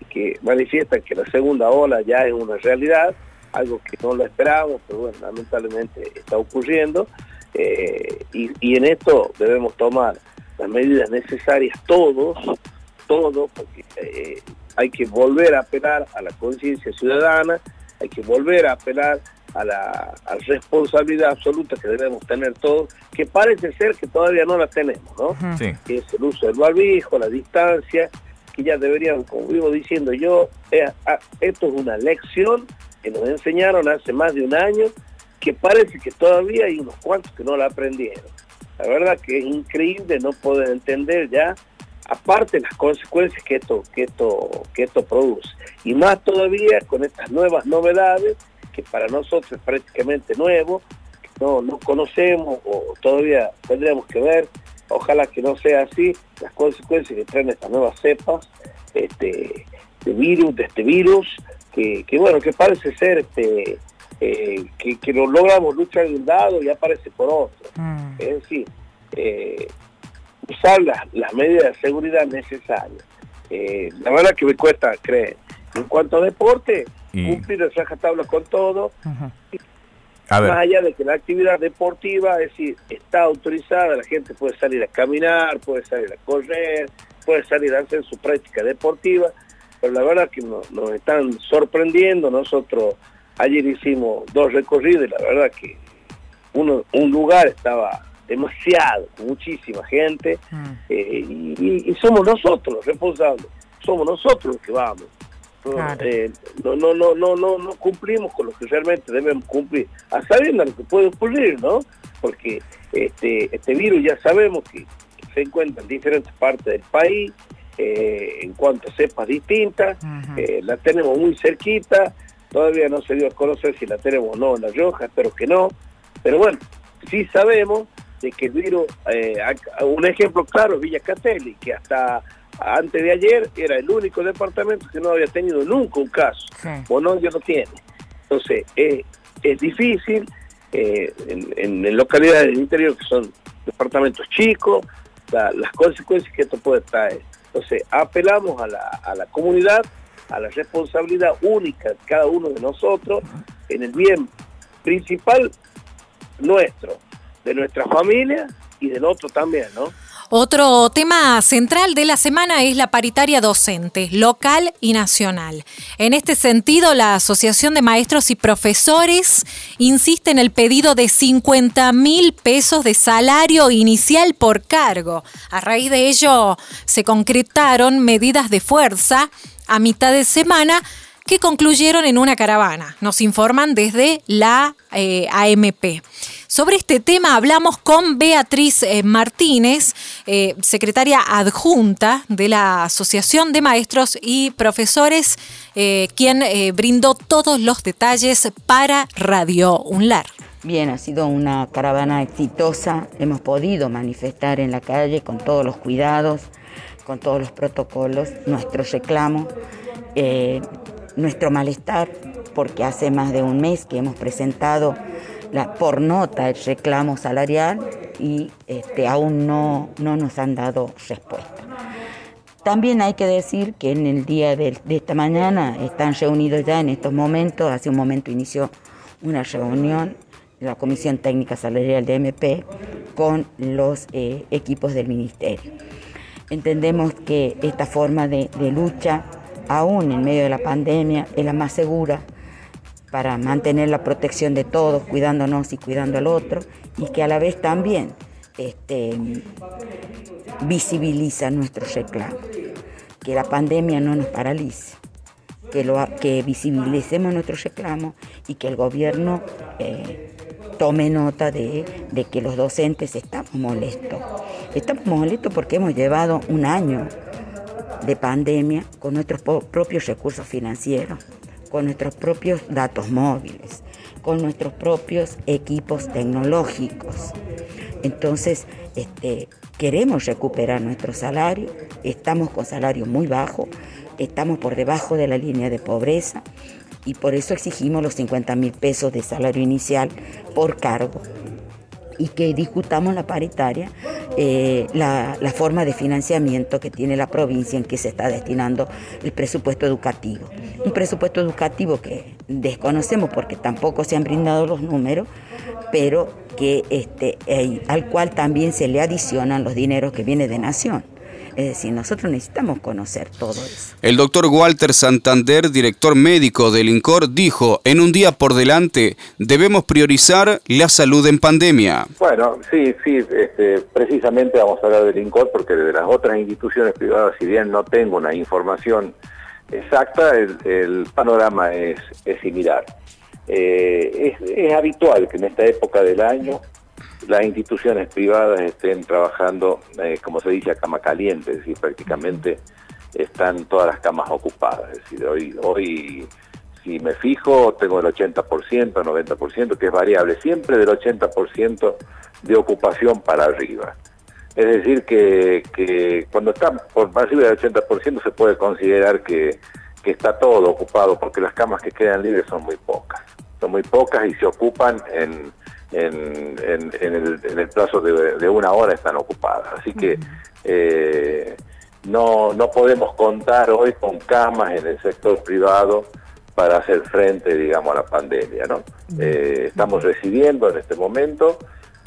Speaker 20: que manifiestan que la segunda ola ya es una realidad, algo que no lo esperábamos, pero bueno, lamentablemente está ocurriendo, eh, y, y en esto debemos tomar las medidas necesarias todos, todos, porque eh, hay que volver a apelar a la conciencia ciudadana, hay que volver a apelar a la, a la responsabilidad absoluta que debemos tener todos, que parece ser que todavía no la tenemos, ¿no?
Speaker 21: Sí.
Speaker 20: Que es el uso del barbijo, la distancia, que ya deberían, como vivo diciendo yo, eh, ah, esto es una lección que nos enseñaron hace más de un año, que parece que todavía hay unos cuantos que no la aprendieron. La verdad que es increíble no poder entender ya, aparte las consecuencias que esto, que esto, que esto produce. Y más todavía con estas nuevas novedades, que para nosotros es prácticamente nuevo, no, no conocemos o todavía tendríamos que ver, ojalá que no sea así, las consecuencias que traen estas nuevas cepas este, de virus, de este virus, que, que bueno, que parece ser este eh, que, que lo logramos luchar de un lado y aparece por otro. Es decir, eh, usar las, las medidas de seguridad necesarias. Eh, la verdad que me cuesta creer. En cuanto a deporte,
Speaker 21: Y-
Speaker 20: cumplir el rajatabla con todo,
Speaker 21: A ver.
Speaker 20: más allá de que la actividad deportiva, es decir, está autorizada, la gente puede salir a caminar, puede salir a correr, puede salir a hacer su práctica deportiva, pero la verdad que nos, nos están sorprendiendo. Nosotros ayer hicimos dos recorridos y la verdad que uno, un lugar estaba demasiado, muchísima gente, eh, y, y- y somos nosotros los responsables, somos nosotros los que vamos.
Speaker 22: Claro.
Speaker 20: eh, no, no, no, no, no, no cumplimos con lo que realmente debemos cumplir, a sabiendo lo que puede ocurrir, ¿no? Porque este, este virus ya sabemos que, se encuentra en diferentes partes del país, eh, en cuanto a cepas distintas, eh, la tenemos muy cerquita, todavía no se dio a conocer si la tenemos o no en La Rioja, espero que no, pero bueno, sí sabemos de que el virus, un ejemplo claro es Villa Catelli, que hasta antes de ayer era el único departamento que no había tenido nunca un caso, o no, ya lo tiene. Entonces, es difícil eh, en, en- en localidades del interior que son departamentos chicos, la- las consecuencias que esto puede traer. Entonces, apelamos a la, a la comunidad a la responsabilidad única de cada uno de nosotros en el bien principal nuestro, de nuestra familia y del otro también, ¿no?
Speaker 4: Otro tema central de la semana es la paritaria docente, local y nacional. En este sentido, la Asociación de Maestros y Profesores insiste en el pedido de 50 mil pesos de salario inicial por cargo. A raíz de ello, se concretaron medidas de fuerza a mitad de semana que concluyeron en una caravana. Nos informan desde la eh, AMP. Sobre este tema hablamos con Beatriz eh, Martínez, eh, secretaria adjunta de la Asociación de Maestros y Profesores, eh, quien brindó todos los detalles para Radio UNLAR.
Speaker 23: Bien, ha sido una caravana exitosa, hemos podido manifestar en la calle con todos los cuidados, con todos los protocolos, nuestro reclamo, nuestro malestar, porque hace más de un mes que hemos presentado por nota el reclamo salarial y este, aún no, no nos han dado respuesta. También hay que decir que en el día de, esta mañana están reunidos ya en estos momentos, hace un momento inició una reunión de la Comisión Técnica Salarial de MP con los eh, equipos del Ministerio. Entendemos que esta forma de lucha, aún en medio de la pandemia, es la más segura para mantener la protección de todos, cuidándonos y cuidando al otro, y que a la vez también este, visibiliza nuestros reclamos. Que la pandemia no nos paralice, que, visibilicemos nuestros reclamos y que el gobierno eh, tome nota de que los docentes estamos molestos. Estamos molestos porque hemos llevado un año de pandemia con nuestros propios recursos financieros con nuestros propios datos móviles, con nuestros propios equipos tecnológicos. Entonces, este, queremos recuperar nuestro salario, estamos con salario muy bajo, estamos por debajo de la línea de pobreza y por eso exigimos los 50 mil pesos de salario inicial por cargo y que discutamos la paritaria, eh, la, forma de financiamiento que tiene la provincia en que se está destinando el presupuesto educativo. Un presupuesto educativo que desconocemos porque tampoco se han brindado los números, pero que este, eh, al cual también se le adicionan los dineros que vienen de Nación. Es decir, nosotros necesitamos conocer todo eso.
Speaker 2: El doctor Walter Santander, director médico del INCOR, dijo, en un día por delante debemos priorizar la salud en pandemia.
Speaker 8: Bueno, sí, sí, este, precisamente vamos a hablar del INCOR porque de las otras instituciones privadas, si bien no tengo una información exacta, el, panorama es, similar. Eh, es, es habitual que en esta época del año las instituciones privadas estén trabajando, eh, como se dice, a cama caliente, es decir, prácticamente están todas las camas ocupadas. Es decir, hoy, hoy si me fijo, tengo el 80%, 90%, que es variable, siempre del 80% de ocupación para arriba. Es decir, que, cuando está por arriba del 80% se puede considerar que, que está todo ocupado, porque las camas que quedan libres son muy pocas. Son muy pocas y se ocupan en en, en, el, plazo de, una hora están ocupadas. Así que eh, no, no podemos contar hoy con camas en el sector privado para hacer frente, digamos, a la pandemia. ¿no? Eh, estamos recibiendo en este momento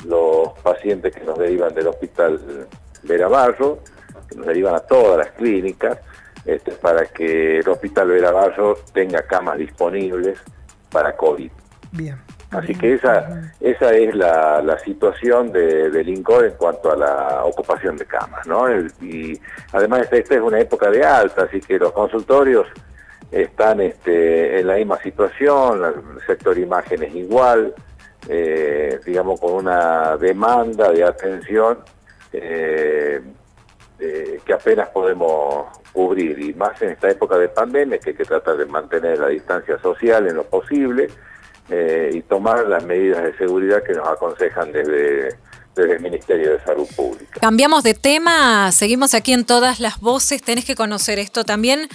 Speaker 8: los pacientes que nos derivan del hospital Verabarro, que nos derivan a todas las clínicas, este, para que el hospital Verabarro tenga camas disponibles para COVID.
Speaker 22: Bien.
Speaker 8: Así que esa, esa es la, la situación de, del INCOR en cuanto a la ocupación de camas, ¿no? y además esta es una época de alta, así que los consultorios están este, en la misma situación, el sector imágenes igual, eh, digamos con una demanda de atención eh, eh, que apenas podemos cubrir, y más en esta época de pandemia que hay que tratar de mantener la distancia social en lo posible, eh, y tomar las medidas de seguridad que nos aconsejan desde, desde el Ministerio de Salud Pública.
Speaker 4: Cambiamos de tema, seguimos aquí en todas las voces, tenés que conocer esto también.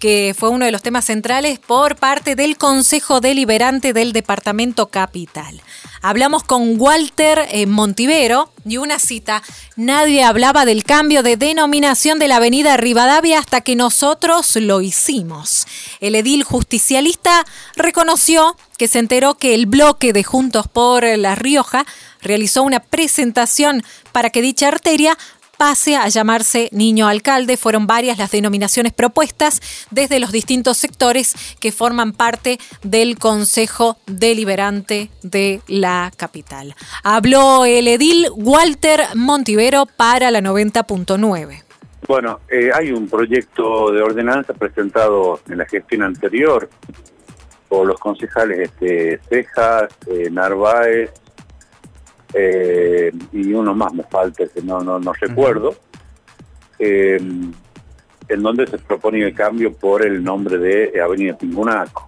Speaker 4: Que fue uno de los temas centrales por parte del Consejo Deliberante del Departamento Capital. Hablamos con Walter eh, Montivero y una cita, nadie hablaba del cambio de denominación de la avenida Rivadavia hasta que nosotros lo hicimos. El edil justicialista reconoció que se enteró que el bloque de Juntos por La Rioja realizó una presentación para que dicha arteria pase a llamarse Niño Alcalde. Fueron varias las denominaciones propuestas desde los distintos sectores que forman parte del Consejo Deliberante de la capital. Habló el edil Walter Montivero para la 90.9.
Speaker 24: Bueno, eh, hay un proyecto de ordenanza presentado en la gestión anterior por los concejales este, Cejas, eh, Narváez, eh, y uno más me falta, que no, no, no recuerdo, eh, en donde se propone el cambio por el nombre de Avenida Pingunaco.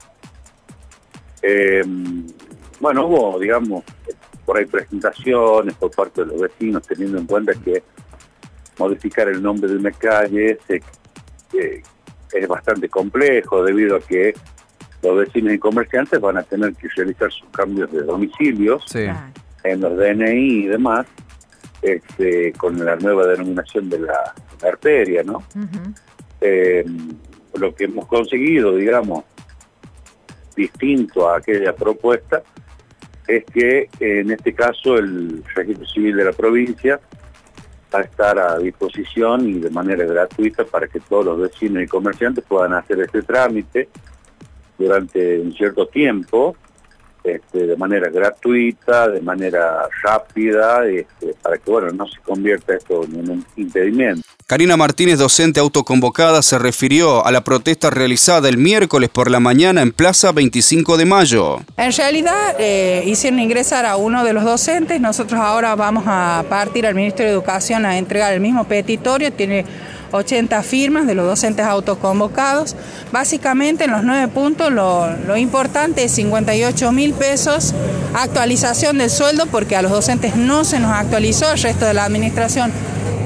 Speaker 24: Eh, bueno, hubo, digamos, por ahí presentaciones por parte de los vecinos, teniendo en cuenta que modificar el nombre de una calle es, es bastante complejo debido a que los vecinos y comerciantes van a tener que realizar sus cambios de domicilios. Sí en los DNI y demás, este, con la nueva denominación de la, arteria, ¿no? Eh, lo que hemos conseguido, digamos, distinto a aquella propuesta, es que en este caso el registro civil de la provincia va a estar a disposición y de manera gratuita para que todos los vecinos y comerciantes puedan hacer este trámite durante un cierto tiempo este, de manera gratuita, de manera rápida, este, para que bueno, no se convierta esto en un impedimento.
Speaker 2: Karina Martínez, docente autoconvocada, se refirió a la protesta realizada el miércoles por la mañana en Plaza 25 de Mayo.
Speaker 22: En realidad eh, hicieron ingresar a uno de los docentes, nosotros ahora vamos a partir al Ministerio de Educación a entregar el mismo petitorio, tiene 80 firmas de los docentes autoconvocados. Básicamente en los nueve puntos lo, importante es 58 mil pesos, actualización del sueldo porque a los docentes no se nos actualizó, el resto de la administración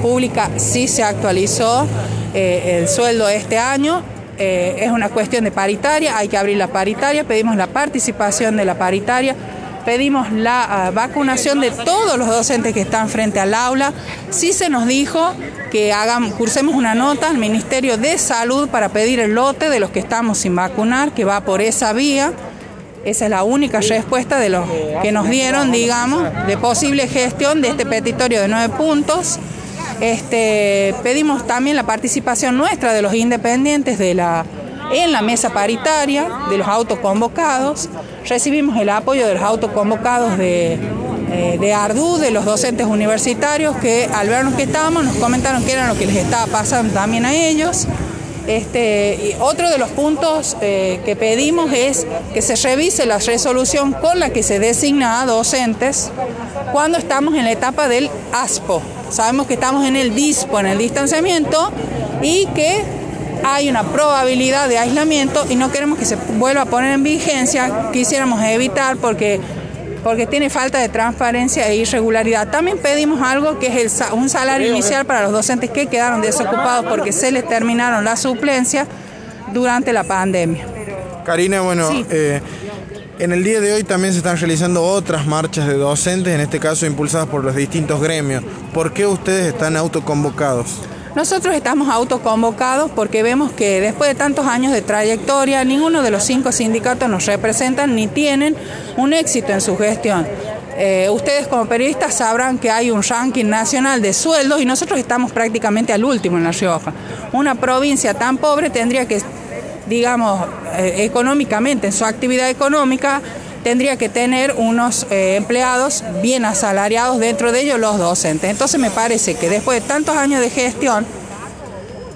Speaker 22: pública sí se actualizó eh, el sueldo este año. Eh, es una cuestión de paritaria, hay que abrir la paritaria, pedimos la participación de la paritaria pedimos la ah, vacunación de todos los docentes que están frente al aula. Sí se nos dijo que hagan, cursemos una nota al Ministerio de Salud para pedir el lote de los que estamos sin vacunar, que va por esa vía. Esa es la única respuesta de los que nos dieron, digamos, de posible gestión de este petitorio de nueve puntos. Este, pedimos también la participación nuestra de los independientes de la en la mesa paritaria de los autoconvocados. Recibimos el apoyo de los autoconvocados de, eh, de Ardú, de los docentes universitarios, que al vernos que estábamos nos comentaron que era lo que les estaba pasando también a ellos. Este, otro de los puntos eh, que pedimos es que se revise la resolución con la que se designa a docentes cuando estamos en la etapa del ASPO. Sabemos que estamos en el DISPO, en el distanciamiento, y que hay una probabilidad de aislamiento y no queremos que se vuelva a poner en vigencia, quisiéramos evitar porque, porque tiene falta de transparencia e irregularidad. También pedimos algo que es el, un salario inicial para los docentes que quedaron desocupados porque se les terminaron la suplencia durante la pandemia.
Speaker 25: Karina, bueno, eh, en el día de hoy también se están realizando otras marchas de docentes, en este caso impulsadas por los distintos gremios. ¿Por qué ustedes están autoconvocados?
Speaker 22: Nosotros estamos autoconvocados porque vemos que después de tantos años de trayectoria, ninguno de los cinco sindicatos nos representan ni tienen un éxito en su gestión. Eh, ustedes como periodistas sabrán que hay un ranking nacional de sueldos y nosotros estamos prácticamente al último en La Rioja. Una provincia tan pobre tendría que, digamos, eh, económicamente, en su actividad económica, tendría que tener unos eh, empleados bien asalariados, dentro de ellos los docentes. Entonces me parece que después de tantos años de gestión,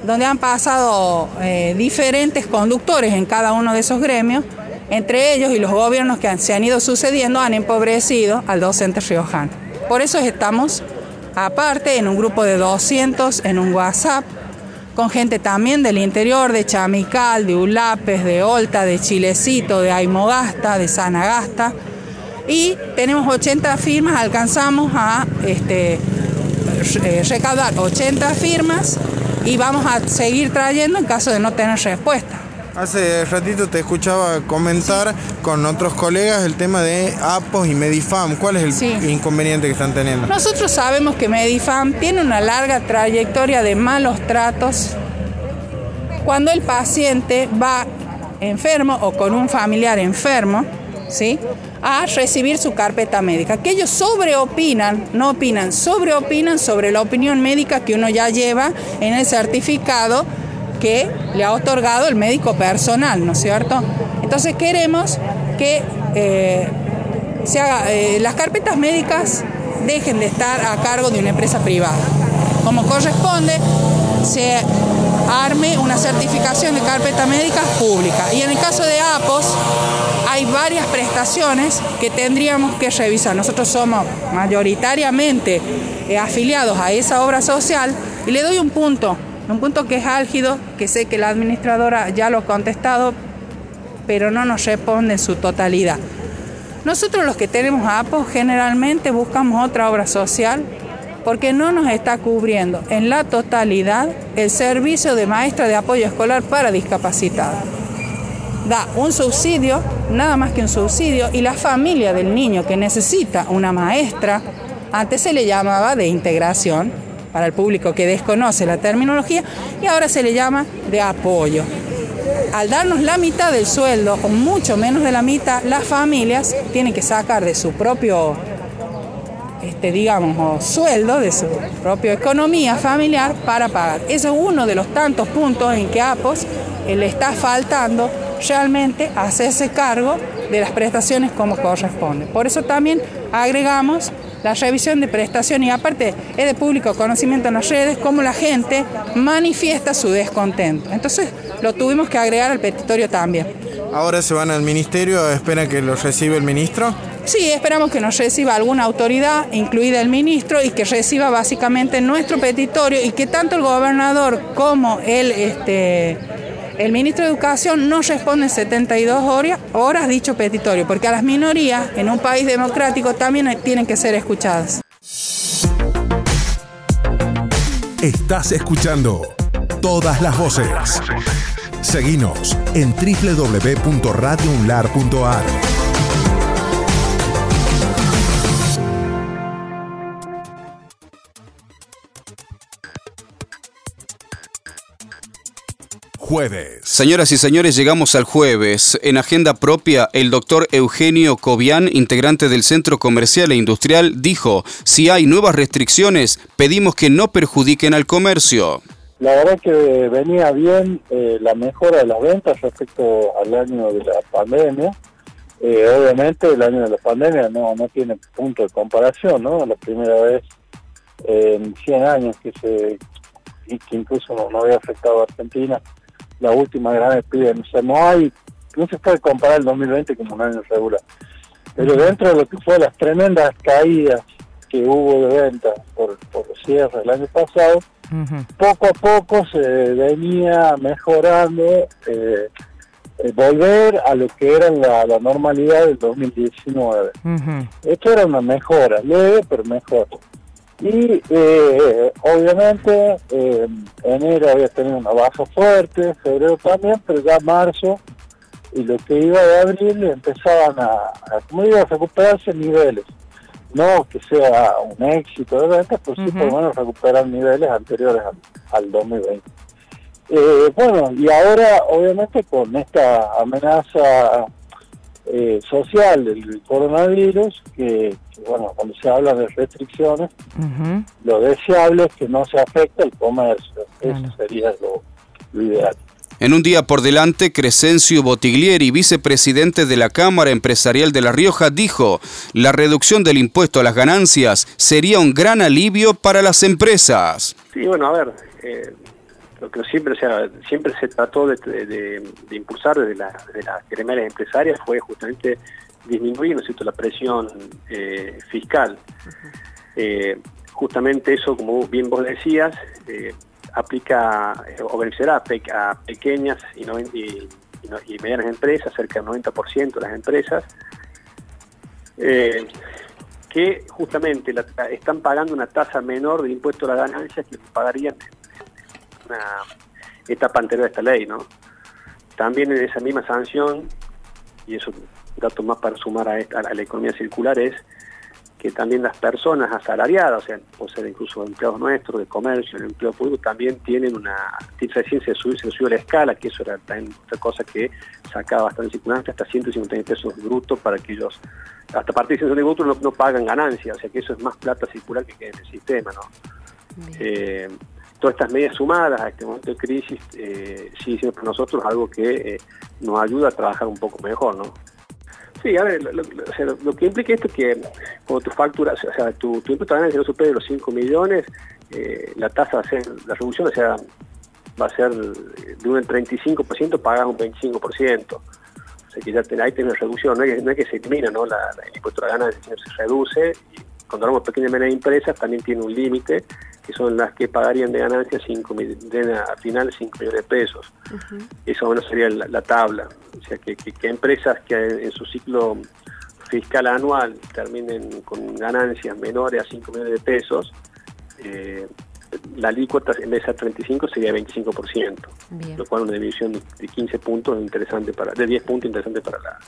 Speaker 22: donde han pasado eh, diferentes conductores en cada uno de esos gremios, entre ellos y los gobiernos que se han ido sucediendo han empobrecido al docente riojano. Por eso estamos aparte en un grupo de 200 en un WhatsApp con gente también del interior, de Chamical, de Ulapes, de Olta, de Chilecito, de Aymogasta, de Sanagasta. Y tenemos 80 firmas, alcanzamos a este, eh, recaudar 80 firmas y vamos a seguir trayendo en caso de no tener respuesta.
Speaker 25: Hace ratito te escuchaba comentar con otros colegas el tema de APOS y Medifam. ¿Cuál es el inconveniente que están teniendo?
Speaker 22: Nosotros sabemos que Medifam tiene una larga trayectoria de malos tratos cuando el paciente va enfermo o con un familiar enfermo, ¿sí? a recibir su carpeta médica, que ellos sobreopinan, no opinan, sobreopinan sobre la opinión médica que uno ya lleva en el certificado que le ha otorgado el médico personal, ¿no es cierto? Entonces queremos que eh, se haga, eh, las carpetas médicas dejen de estar a cargo de una empresa privada. Como corresponde, se arme una certificación de carpeta médica pública. Y en el caso de APOS, hay varias prestaciones que tendríamos que revisar. Nosotros somos mayoritariamente eh, afiliados a esa obra social y le doy un punto, un punto que es álgido, que sé que la administradora ya lo ha contestado, pero no nos responde en su totalidad. Nosotros los que tenemos APOS generalmente buscamos otra obra social porque no nos está cubriendo en la totalidad el servicio de maestra de apoyo escolar para discapacitados. Da un subsidio, nada más que un subsidio, y la familia del niño que necesita una maestra, antes se le llamaba de integración, para el público que desconoce la terminología, y ahora se le llama de apoyo. Al darnos la mitad del sueldo, o mucho menos de la mitad, las familias tienen que sacar de su propio este, digamos, sueldo de su propia economía familiar para pagar. Ese es uno de los tantos puntos en que APOS eh, le está faltando realmente hacerse cargo de las prestaciones como corresponde. Por eso también agregamos la revisión de prestación y aparte es de público conocimiento en las redes cómo la gente manifiesta su descontento. Entonces lo tuvimos que agregar al petitorio también.
Speaker 25: Ahora se van al ministerio, espera que lo reciba el ministro.
Speaker 22: Sí, esperamos que nos reciba alguna autoridad, incluida el ministro, y que reciba básicamente nuestro petitorio y que tanto el gobernador como el, este, el ministro de Educación no responden 72 horas, horas dicho petitorio, porque a las minorías en un país democrático también tienen que ser escuchadas.
Speaker 1: Estás escuchando todas las voces. Seguinos en www.radiounlar.ar. Jueves.
Speaker 2: Señoras y señores, llegamos al jueves. En agenda propia, el doctor Eugenio Cobian, integrante del Centro Comercial e Industrial, dijo, si hay nuevas restricciones, pedimos que no perjudiquen al comercio.
Speaker 9: La verdad que venía bien eh, la mejora de las ventas respecto al año de la pandemia. Eh, obviamente el año de la pandemia no, no tiene punto de comparación, ¿no? La primera vez en 100 años que se que incluso no, no había afectado a Argentina la última gran epidemia. No hay, no se puede comparar el 2020 como un año regular. Pero dentro de lo que fue las tremendas caídas que hubo de ventas por, por cierre el año pasado, poco a poco se venía mejorando, eh, eh, volver a lo que era la, normalidad del 2019. Esto era una mejora, leve pero mejor. Y eh, obviamente eh, enero había tenido una baja fuerte, febrero también, pero ya marzo y lo que iba de abril empezaban a, a, a recuperarse niveles. No que sea un éxito de ventas, pero sí por lo menos recuperar niveles anteriores al, 2020. Eh, bueno, y ahora obviamente con esta amenaza eh, social del coronavirus, que, bueno, cuando se habla de restricciones, lo deseable es que no se afecte el comercio. Eso sería lo, ideal.
Speaker 2: En un día por delante, Crescencio Botiglieri, vicepresidente de la Cámara Empresarial de La Rioja, dijo, la reducción del impuesto a las ganancias sería un gran alivio para las empresas.
Speaker 26: Sí, bueno, a ver, eh, lo que siempre, sea, siempre se trató de, impulsar desde, la, las gremiales empresarias fue justamente disminuir ¿no la presión eh, fiscal. Eh, justamente eso, como bien vos decías, eh, aplica o beneficiará a, pequeñas y, y, medianas empresas, cerca del 90% de las empresas, que justamente están pagando una tasa menor de impuesto a la ganancia que pagarían etapa anterior a esta ley, ¿no? También en esa misma sanción, y eso dato más para sumar a, esta, a la economía circular, es que también las personas asalariadas, o sea, o ser incluso empleados nuestros, de comercio, el empleo público, también tienen una recién se se subió la escala, que eso era también otra cosa que sacaba bastante circulante, hasta 150 pesos brutos para que ellos, hasta partir de 150 brutos no, no pagan ganancias, o sea que eso es más plata circular que queda en el sistema, ¿no? Eh, todas estas medidas sumadas a este momento de crisis eh, sí para nosotros algo que eh, nos ayuda a trabajar un poco mejor, ¿no? Sí, a ver, lo, que implica esto es que cuando tu factura, o sea, tu, tu impuesto no supere los 5 millones, eh, la tasa va a ser, la reducción o sea, va a ser de un 35%, pagas un 25%. O sea que ya ten, ahí tienes reducción, no es, que, se elimina ¿no? La, el impuesto a la ganancia, sino se reduce. Cuando hablamos de pequeñas y medianas empresas, también tiene un límite que son las que pagarían de ganancia cinco, de, al final 5 millones de pesos. Eso bueno sería la, tabla. O sea, que, que, empresas que en su ciclo fiscal anual terminen con ganancias menores a 5 millones de pesos, eh, la alícuota en vez de 35 sería 25%, lo cual una división de 15 puntos interesante para, de 10 puntos interesante para, la,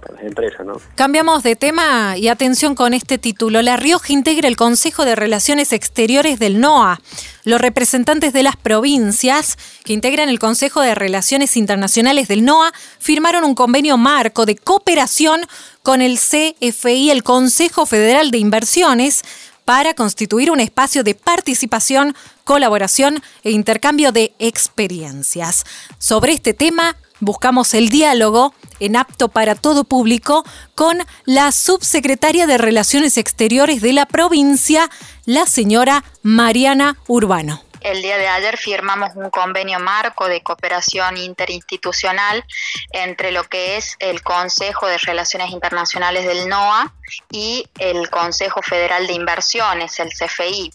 Speaker 26: para las empresas. ¿no?
Speaker 4: Cambiamos de tema y atención con este título. La Rioja integra el Consejo de Relaciones Exteriores del NOA. Los representantes de las provincias que integran el Consejo de Relaciones Internacionales del NOA firmaron un convenio marco de cooperación con el CFI, el Consejo Federal de Inversiones, para constituir un espacio de participación, colaboración e intercambio de experiencias. Sobre este tema buscamos el diálogo en apto para todo público con la subsecretaria de Relaciones Exteriores de la provincia, la señora Mariana Urbano
Speaker 27: el día de ayer firmamos un convenio marco de cooperación interinstitucional entre lo que es el Consejo de Relaciones Internacionales del NOA y el Consejo Federal de Inversiones, el CFI.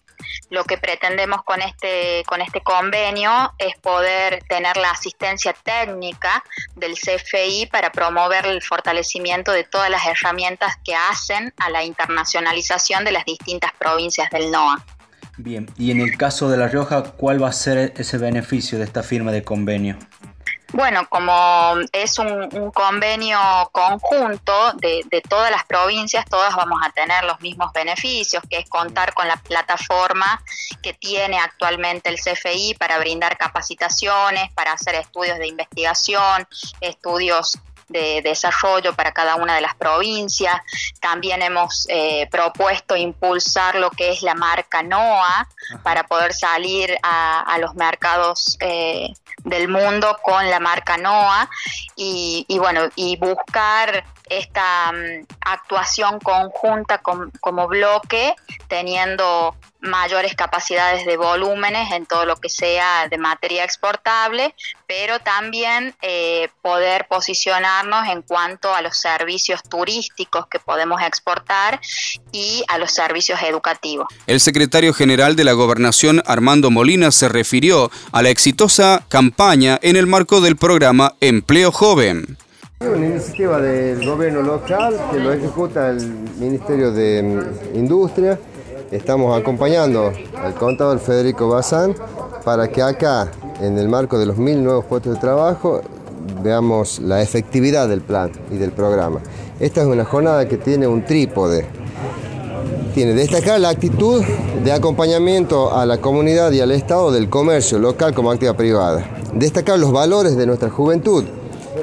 Speaker 27: Lo que pretendemos con este, con este convenio es poder tener la asistencia técnica del CFI para promover el fortalecimiento de todas las herramientas que hacen a la internacionalización de las distintas provincias del NOA.
Speaker 11: Bien, y en el caso de La Rioja, ¿cuál va a ser ese beneficio de esta firma de convenio?
Speaker 27: Bueno, como es un, convenio conjunto de, todas las provincias, todas vamos a tener los mismos beneficios, que es contar con la plataforma que tiene actualmente el CFI para brindar capacitaciones, para hacer estudios de investigación, estudios de desarrollo para cada una de las provincias. También hemos eh, propuesto impulsar lo que es la marca NOA para poder salir a, los mercados eh, del mundo con la marca NOA y, bueno, y buscar esta mm, actuación conjunta como bloque, teniendo mayores capacidades de volúmenes en todo lo que sea de materia exportable, pero también eh, poder posicionarnos en cuanto a los servicios turísticos que podemos exportar y a los servicios educativos.
Speaker 2: El secretario general de la Gobernación, Armando Molina, se refirió a la exitosa campaña en el marco del programa Empleo Joven.
Speaker 28: Una iniciativa del gobierno local que lo ejecuta el Ministerio de Industria estamos acompañando al contador Federico Bazán para que acá, en el marco de los mil nuevos puestos de trabajo, veamos la efectividad del plan y del programa. Esta es una jornada que tiene un trípode. Tiene destacar la actitud de acompañamiento a la comunidad y al Estado del comercio local como actividad privada. Destacar los valores de nuestra juventud,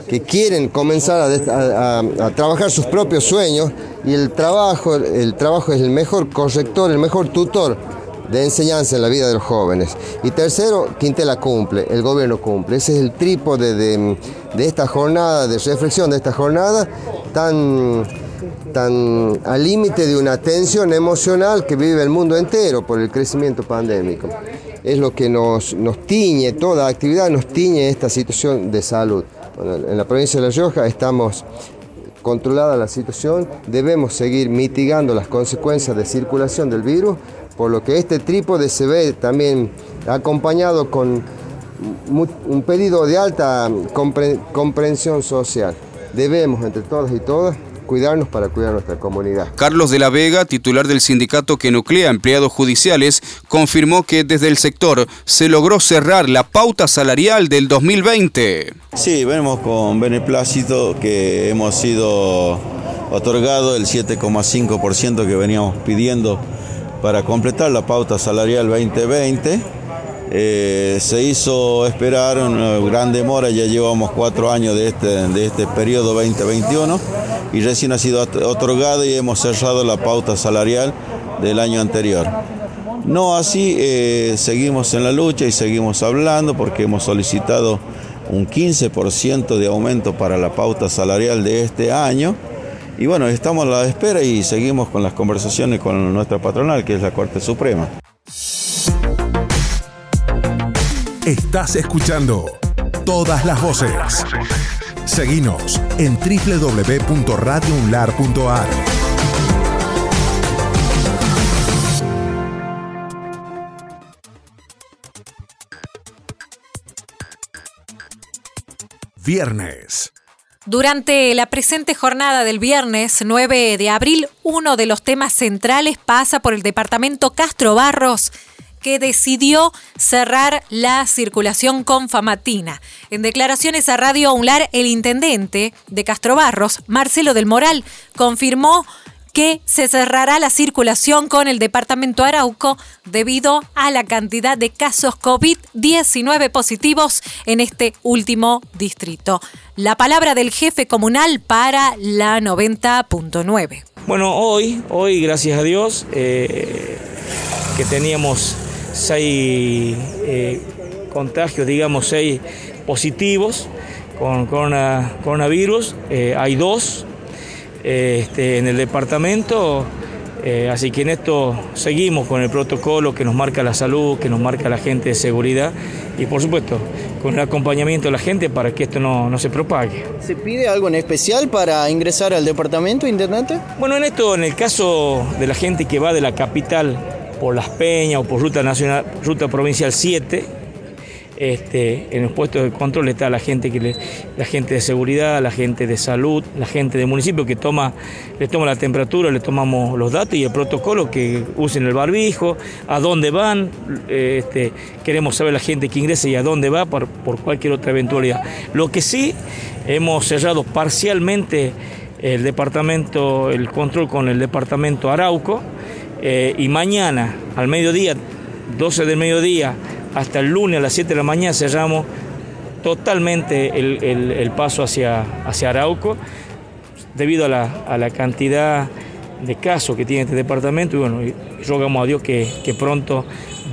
Speaker 28: que quieren comenzar a, trabajar sus propios sueños y el trabajo, el trabajo es el mejor corrector, el mejor tutor de enseñanza en la vida de los jóvenes. Y tercero, Quintela cumple, el gobierno cumple. Ese es el trípode de, esta jornada, de reflexión de esta jornada, tan, tan al límite de una tensión emocional que vive el mundo entero por el crecimiento pandémico. Es lo que nos, nos tiñe, toda actividad nos tiñe esta situación de salud en la provincia de La Rioja estamos controlada la situación, debemos seguir mitigando las consecuencias de circulación del virus, por lo que este trípode se ve también acompañado con un pedido de alta comprensión social. Debemos entre todos y todas cuidarnos para cuidar nuestra comunidad.
Speaker 2: Carlos de la Vega, titular del sindicato que nuclea empleados judiciales, confirmó que desde el sector se logró cerrar la pauta salarial del 2020.
Speaker 29: Sí, vemos con beneplácito que hemos sido otorgado el 7,5% que veníamos pidiendo para completar la pauta salarial 2020. Eh, se hizo esperar una gran demora, ya llevamos cuatro años de este, de este periodo 2021 y recién ha sido otorgada y hemos cerrado la pauta salarial del año anterior. No así, eh, seguimos en la lucha y seguimos hablando porque hemos solicitado un 15% de aumento para la pauta salarial de este año. Y bueno, estamos a la espera y seguimos con las conversaciones con nuestra patronal, que es la Corte Suprema.
Speaker 1: Estás escuchando todas las voces. Seguinos en www.radiounlar.ar. Viernes.
Speaker 4: Durante la presente jornada del viernes 9 de abril, uno de los temas centrales pasa por el departamento Castro Barros que decidió cerrar la circulación con Famatina. En declaraciones a Radio UNLAR, el intendente de Castro Barros, Marcelo del Moral, confirmó que se cerrará la circulación con el departamento Arauco debido a la cantidad de casos COVID-19 positivos en este último distrito. La palabra del jefe comunal para la 90.9.
Speaker 30: Bueno, hoy, hoy gracias a Dios, eh, que teníamos seis eh, contagios, digamos seis positivos con coronavirus, eh, hay dos eh, este, en el departamento, así que en esto seguimos con el protocolo que nos marca la salud, que nos marca la gente de seguridad y por supuesto con el acompañamiento de la gente para que esto no, no se propague.
Speaker 31: ¿Se pide algo en especial para ingresar al departamento, intendente?
Speaker 30: Bueno, en esto, en el caso de la gente que va de la capital por Las Peñas o por Ruta Nacional, Ruta Provincial 7, este, en los puestos de control está la gente que la gente de seguridad, la gente de salud, la gente del municipio que toma, le toma la temperatura, le tomamos los datos y el protocolo que usen el barbijo, a dónde van, este, queremos saber la gente que ingresa y a dónde va por, por cualquier otra eventualidad. Lo que sí hemos cerrado parcialmente el departamento, el control con el departamento Arauco eh, y mañana al mediodía, 12 del mediodía, hasta el lunes a las 7 de la mañana cerramos totalmente el, paso hacia, hacia Arauco debido a la, cantidad de casos que tiene este departamento y bueno, rogamos a Dios que, pronto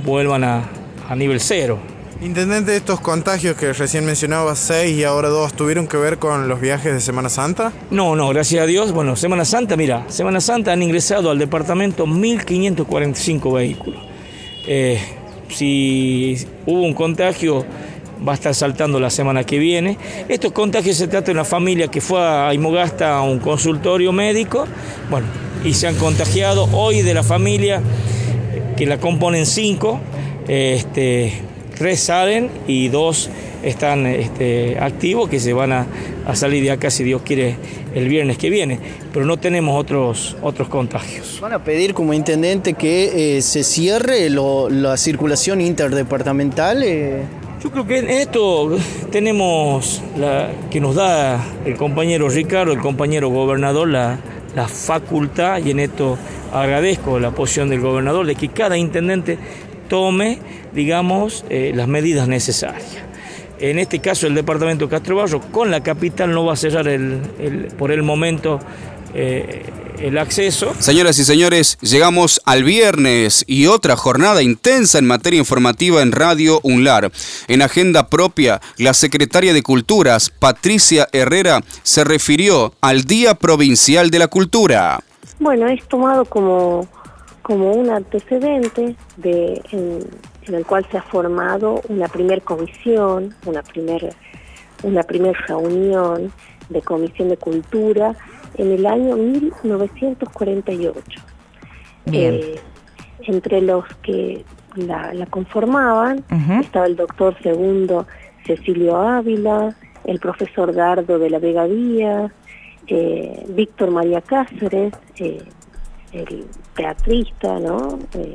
Speaker 30: vuelvan a, a nivel cero.
Speaker 25: Intendente, estos contagios que recién mencionaba, seis y ahora dos, ¿tuvieron que ver con los viajes de Semana Santa?
Speaker 30: No, no, gracias a Dios. Bueno, Semana Santa, mira, Semana Santa han ingresado al departamento 1.545 vehículos. Eh, si hubo un contagio, va a estar saltando la semana que viene. Estos contagios se trata de una familia que fue a Imogasta a un consultorio médico, bueno, y se han contagiado. Hoy de la familia, que la componen cinco, este tres salen y dos están este, activos que se van a, salir de acá si Dios quiere el viernes que viene, pero no tenemos otros, otros contagios.
Speaker 31: ¿Van a pedir como intendente que eh, se cierre la circulación interdepartamental? Eh?
Speaker 30: Yo creo que en esto tenemos la, que nos da el compañero Ricardo, el compañero gobernador, la, la facultad, y en esto agradezco la posición del gobernador, de que cada intendente tome, digamos, eh, las medidas necesarias. En este caso, el departamento de Castro Barro con la capital no va a cerrar el, por el momento eh, el acceso.
Speaker 2: Señoras y señores, llegamos al viernes y otra jornada intensa en materia informativa en Radio UNLAR. En agenda propia, la secretaria de Culturas, Patricia Herrera, se refirió al Día Provincial de la Cultura.
Speaker 32: Bueno, es tomado como como un antecedente de, en, el cual se ha formado una primer comisión, una primer, una primer reunión de comisión de cultura en el año 1948. Eh, entre los que la, conformaban estaba el doctor segundo Cecilio Ávila, el profesor Dardo de la Vega Díaz eh, Víctor María Cáceres, eh, el teatrista, ¿no? Eh,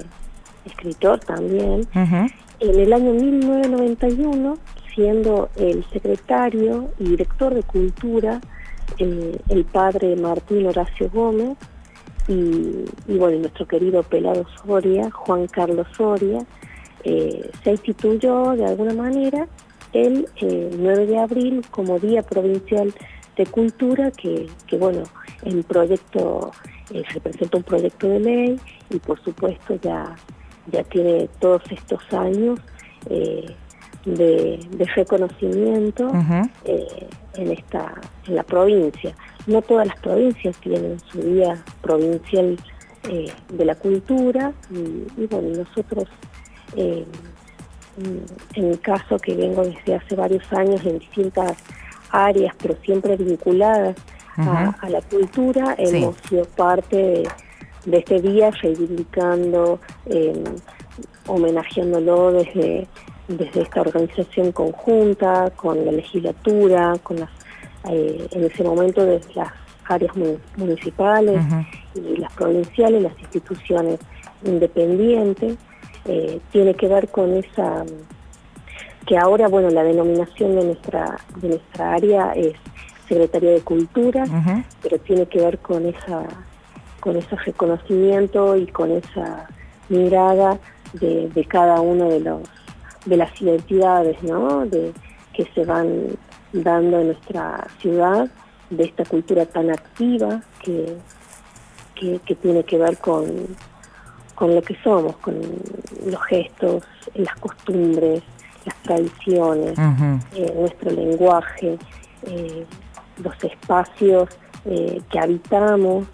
Speaker 32: escritor también, en el año 1991, siendo el secretario y director de cultura, el padre Martín Horacio Gómez, y, bueno, nuestro querido Pelado Soria, Juan Carlos Soria, se instituyó de alguna manera el 9 de abril como Día Provincial de Cultura, que, que bueno, el proyecto eh, se presenta un proyecto de ley y por supuesto ya, ya tiene todos estos años eh, de, reconocimiento eh, en esta en la provincia. No todas las provincias tienen su día provincial de la cultura y, bueno, nosotros en el caso que vengo desde hace varios años en distintas áreas, pero siempre vinculadas a, la cultura, hemos sido parte de, este día, reivindicando, eh, homenajeándolo desde, desde esta organización conjunta, con la legislatura, con las, eh, en ese momento desde las áreas municipales y las provinciales, las instituciones independientes, eh, tiene que ver con esa que ahora, bueno, la denominación de nuestra, de nuestra área es Secretaría de Cultura, pero tiene que ver con esa con ese reconocimiento y con esa mirada de, de cada uno de los de las identidades ¿no? de, que se van dando en nuestra ciudad, de esta cultura tan activa que, que tiene que ver con, con lo que somos, con los gestos, las costumbres, las tradiciones, eh, nuestro lenguaje, eh, los espacios eh, que habitamos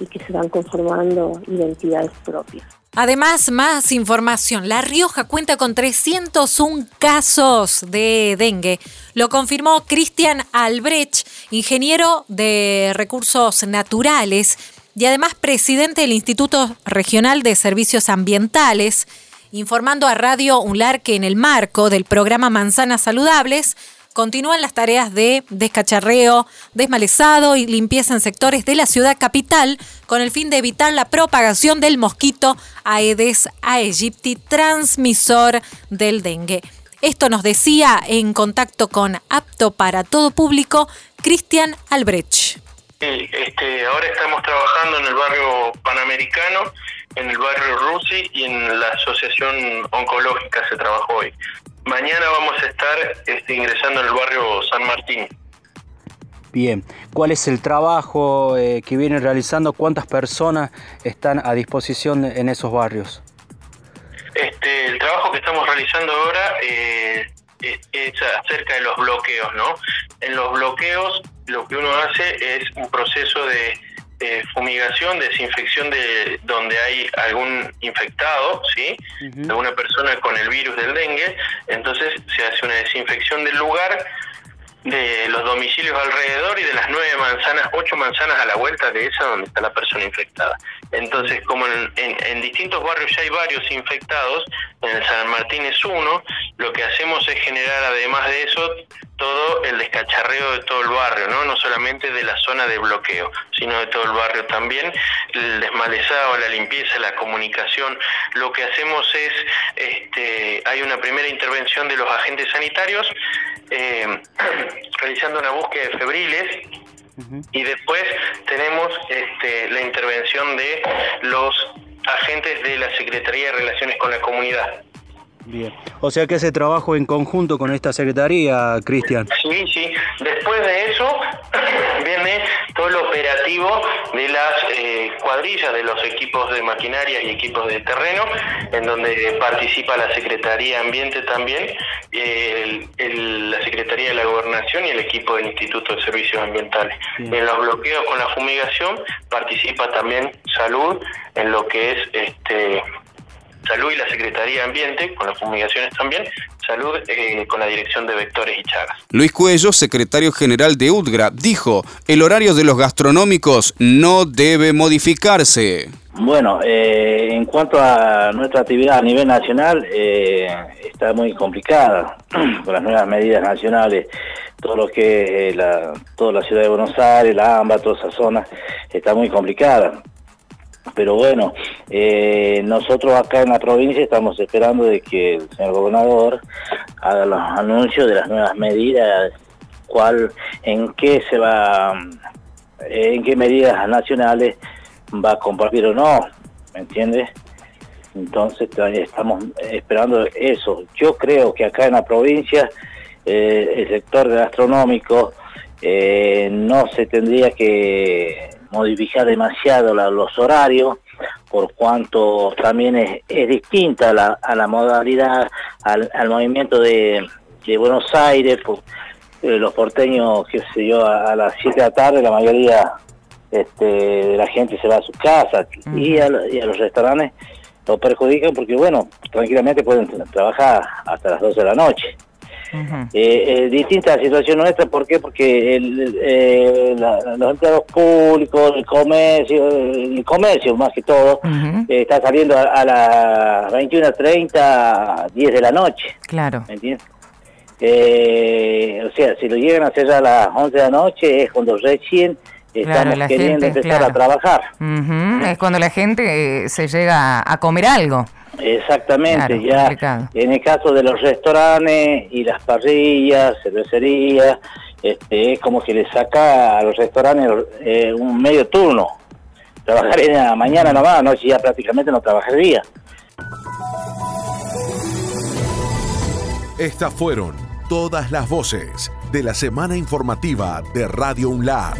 Speaker 32: y que se van conformando identidades propias.
Speaker 4: Además, más información. La Rioja cuenta con 301 casos de dengue. Lo confirmó Cristian Albrecht, ingeniero de recursos naturales y además presidente del Instituto Regional de Servicios Ambientales informando a Radio UNLAR que en el marco del programa Manzanas Saludables continúan las tareas de descacharreo, desmalezado y limpieza en sectores de la ciudad capital con el fin de evitar la propagación del mosquito Aedes aegypti, transmisor del dengue. Esto nos decía en contacto con Apto para Todo Público, Cristian Albrecht.
Speaker 33: Este, ahora estamos trabajando en el barrio panamericano en el barrio Rusi y en la asociación oncológica se trabajó hoy. Mañana vamos a estar este, ingresando en el barrio San Martín.
Speaker 11: Bien, ¿cuál es el trabajo eh, que vienen realizando? ¿Cuántas personas están a disposición en esos barrios?
Speaker 33: Este, el trabajo que estamos realizando ahora eh, es, es, acerca de los bloqueos, ¿no? En los bloqueos lo que uno hace es un proceso de fumigación, desinfección de donde hay algún infectado, ¿sí? Alguna persona con el virus del dengue, entonces se hace una desinfección del lugar, de los domicilios alrededor y de las nueve manzanas, ocho manzanas a la vuelta de esa donde está la persona infectada. Entonces, como en, distintos barrios ya hay varios infectados, en San Martín es uno, lo que hacemos es generar además de eso todo el descacharreo de todo el barrio, ¿no? No solamente de la zona de bloqueo, sino de todo el barrio también, el desmalezado, la limpieza, la comunicación. Lo que hacemos es, este, hay una primera intervención de los agentes sanitarios, eh, realizando una búsqueda de febriles, y después tenemos este, la intervención de los agentes de la Secretaría de Relaciones con la Comunidad.
Speaker 11: Bien. O sea que ese trabajo en conjunto con esta secretaría, Cristian.
Speaker 33: Sí, sí. Después de eso viene todo el operativo de las eh, cuadrillas, de los equipos de maquinaria y equipos de terreno, en donde participa la Secretaría de Ambiente también, la Secretaría de la Gobernación y el equipo del Instituto de Servicios Ambientales. En los bloqueos con la fumigación participa también Salud en lo que es este Salud y la Secretaría de Ambiente, con las fumigaciones también, Salud eh, con la dirección de Vectores y Chagas.
Speaker 2: Luis Cuello, secretario general de UDGRA, dijo, el horario de los gastronómicos no debe modificarse.
Speaker 34: Bueno, eh, en cuanto a nuestra actividad a nivel nacional, eh, está muy complicada con las nuevas medidas nacionales. Todo lo que es la, toda la ciudad de Buenos Aires, la AMBA, toda esa zona, está muy complicada. Pero bueno, eh, nosotros acá en la provincia estamos esperando de que el señor gobernador haga los anuncios de las nuevas medidas, cuál, en qué se va, en qué medidas nacionales va a compartir o no, ¿me entiendes? Entonces estamos esperando eso. Yo creo que acá en la provincia eh, el sector gastronómico eh, no se tendría que modificar demasiado los horarios, por cuanto también es, distinta la, a la modalidad, al, movimiento de, Buenos Aires, eh, los porteños, qué sé yo, a, las 7 de la tarde la mayoría este, de la gente se va a su casa y, a, los restaurantes lo perjudican porque, bueno, tranquilamente pueden trabajar hasta las 12 de la noche. Eh, distinta la situación nuestra, ¿por qué? Porque el, eh, los empleados públicos, el comercio, el comercio más que todo, eh, está saliendo a, las 21.30, 10 de la noche.
Speaker 35: Claro.
Speaker 34: ¿Me entiendes? o sea, si lo llegan a hacer a las 11 de la noche es cuando recién estamos queriendo empezar a trabajar.
Speaker 35: Es cuando la gente se llega a comer algo.
Speaker 34: Exactamente, ya en el caso de los restaurantes y las parrillas, cervecerías, este, es como que le saca a los restaurantes eh, un medio turno. Trabajaría la mañana nomás, noche ya prácticamente no trabajaría.
Speaker 1: Estas fueron todas las voces de la semana informativa de Radio UNLAR.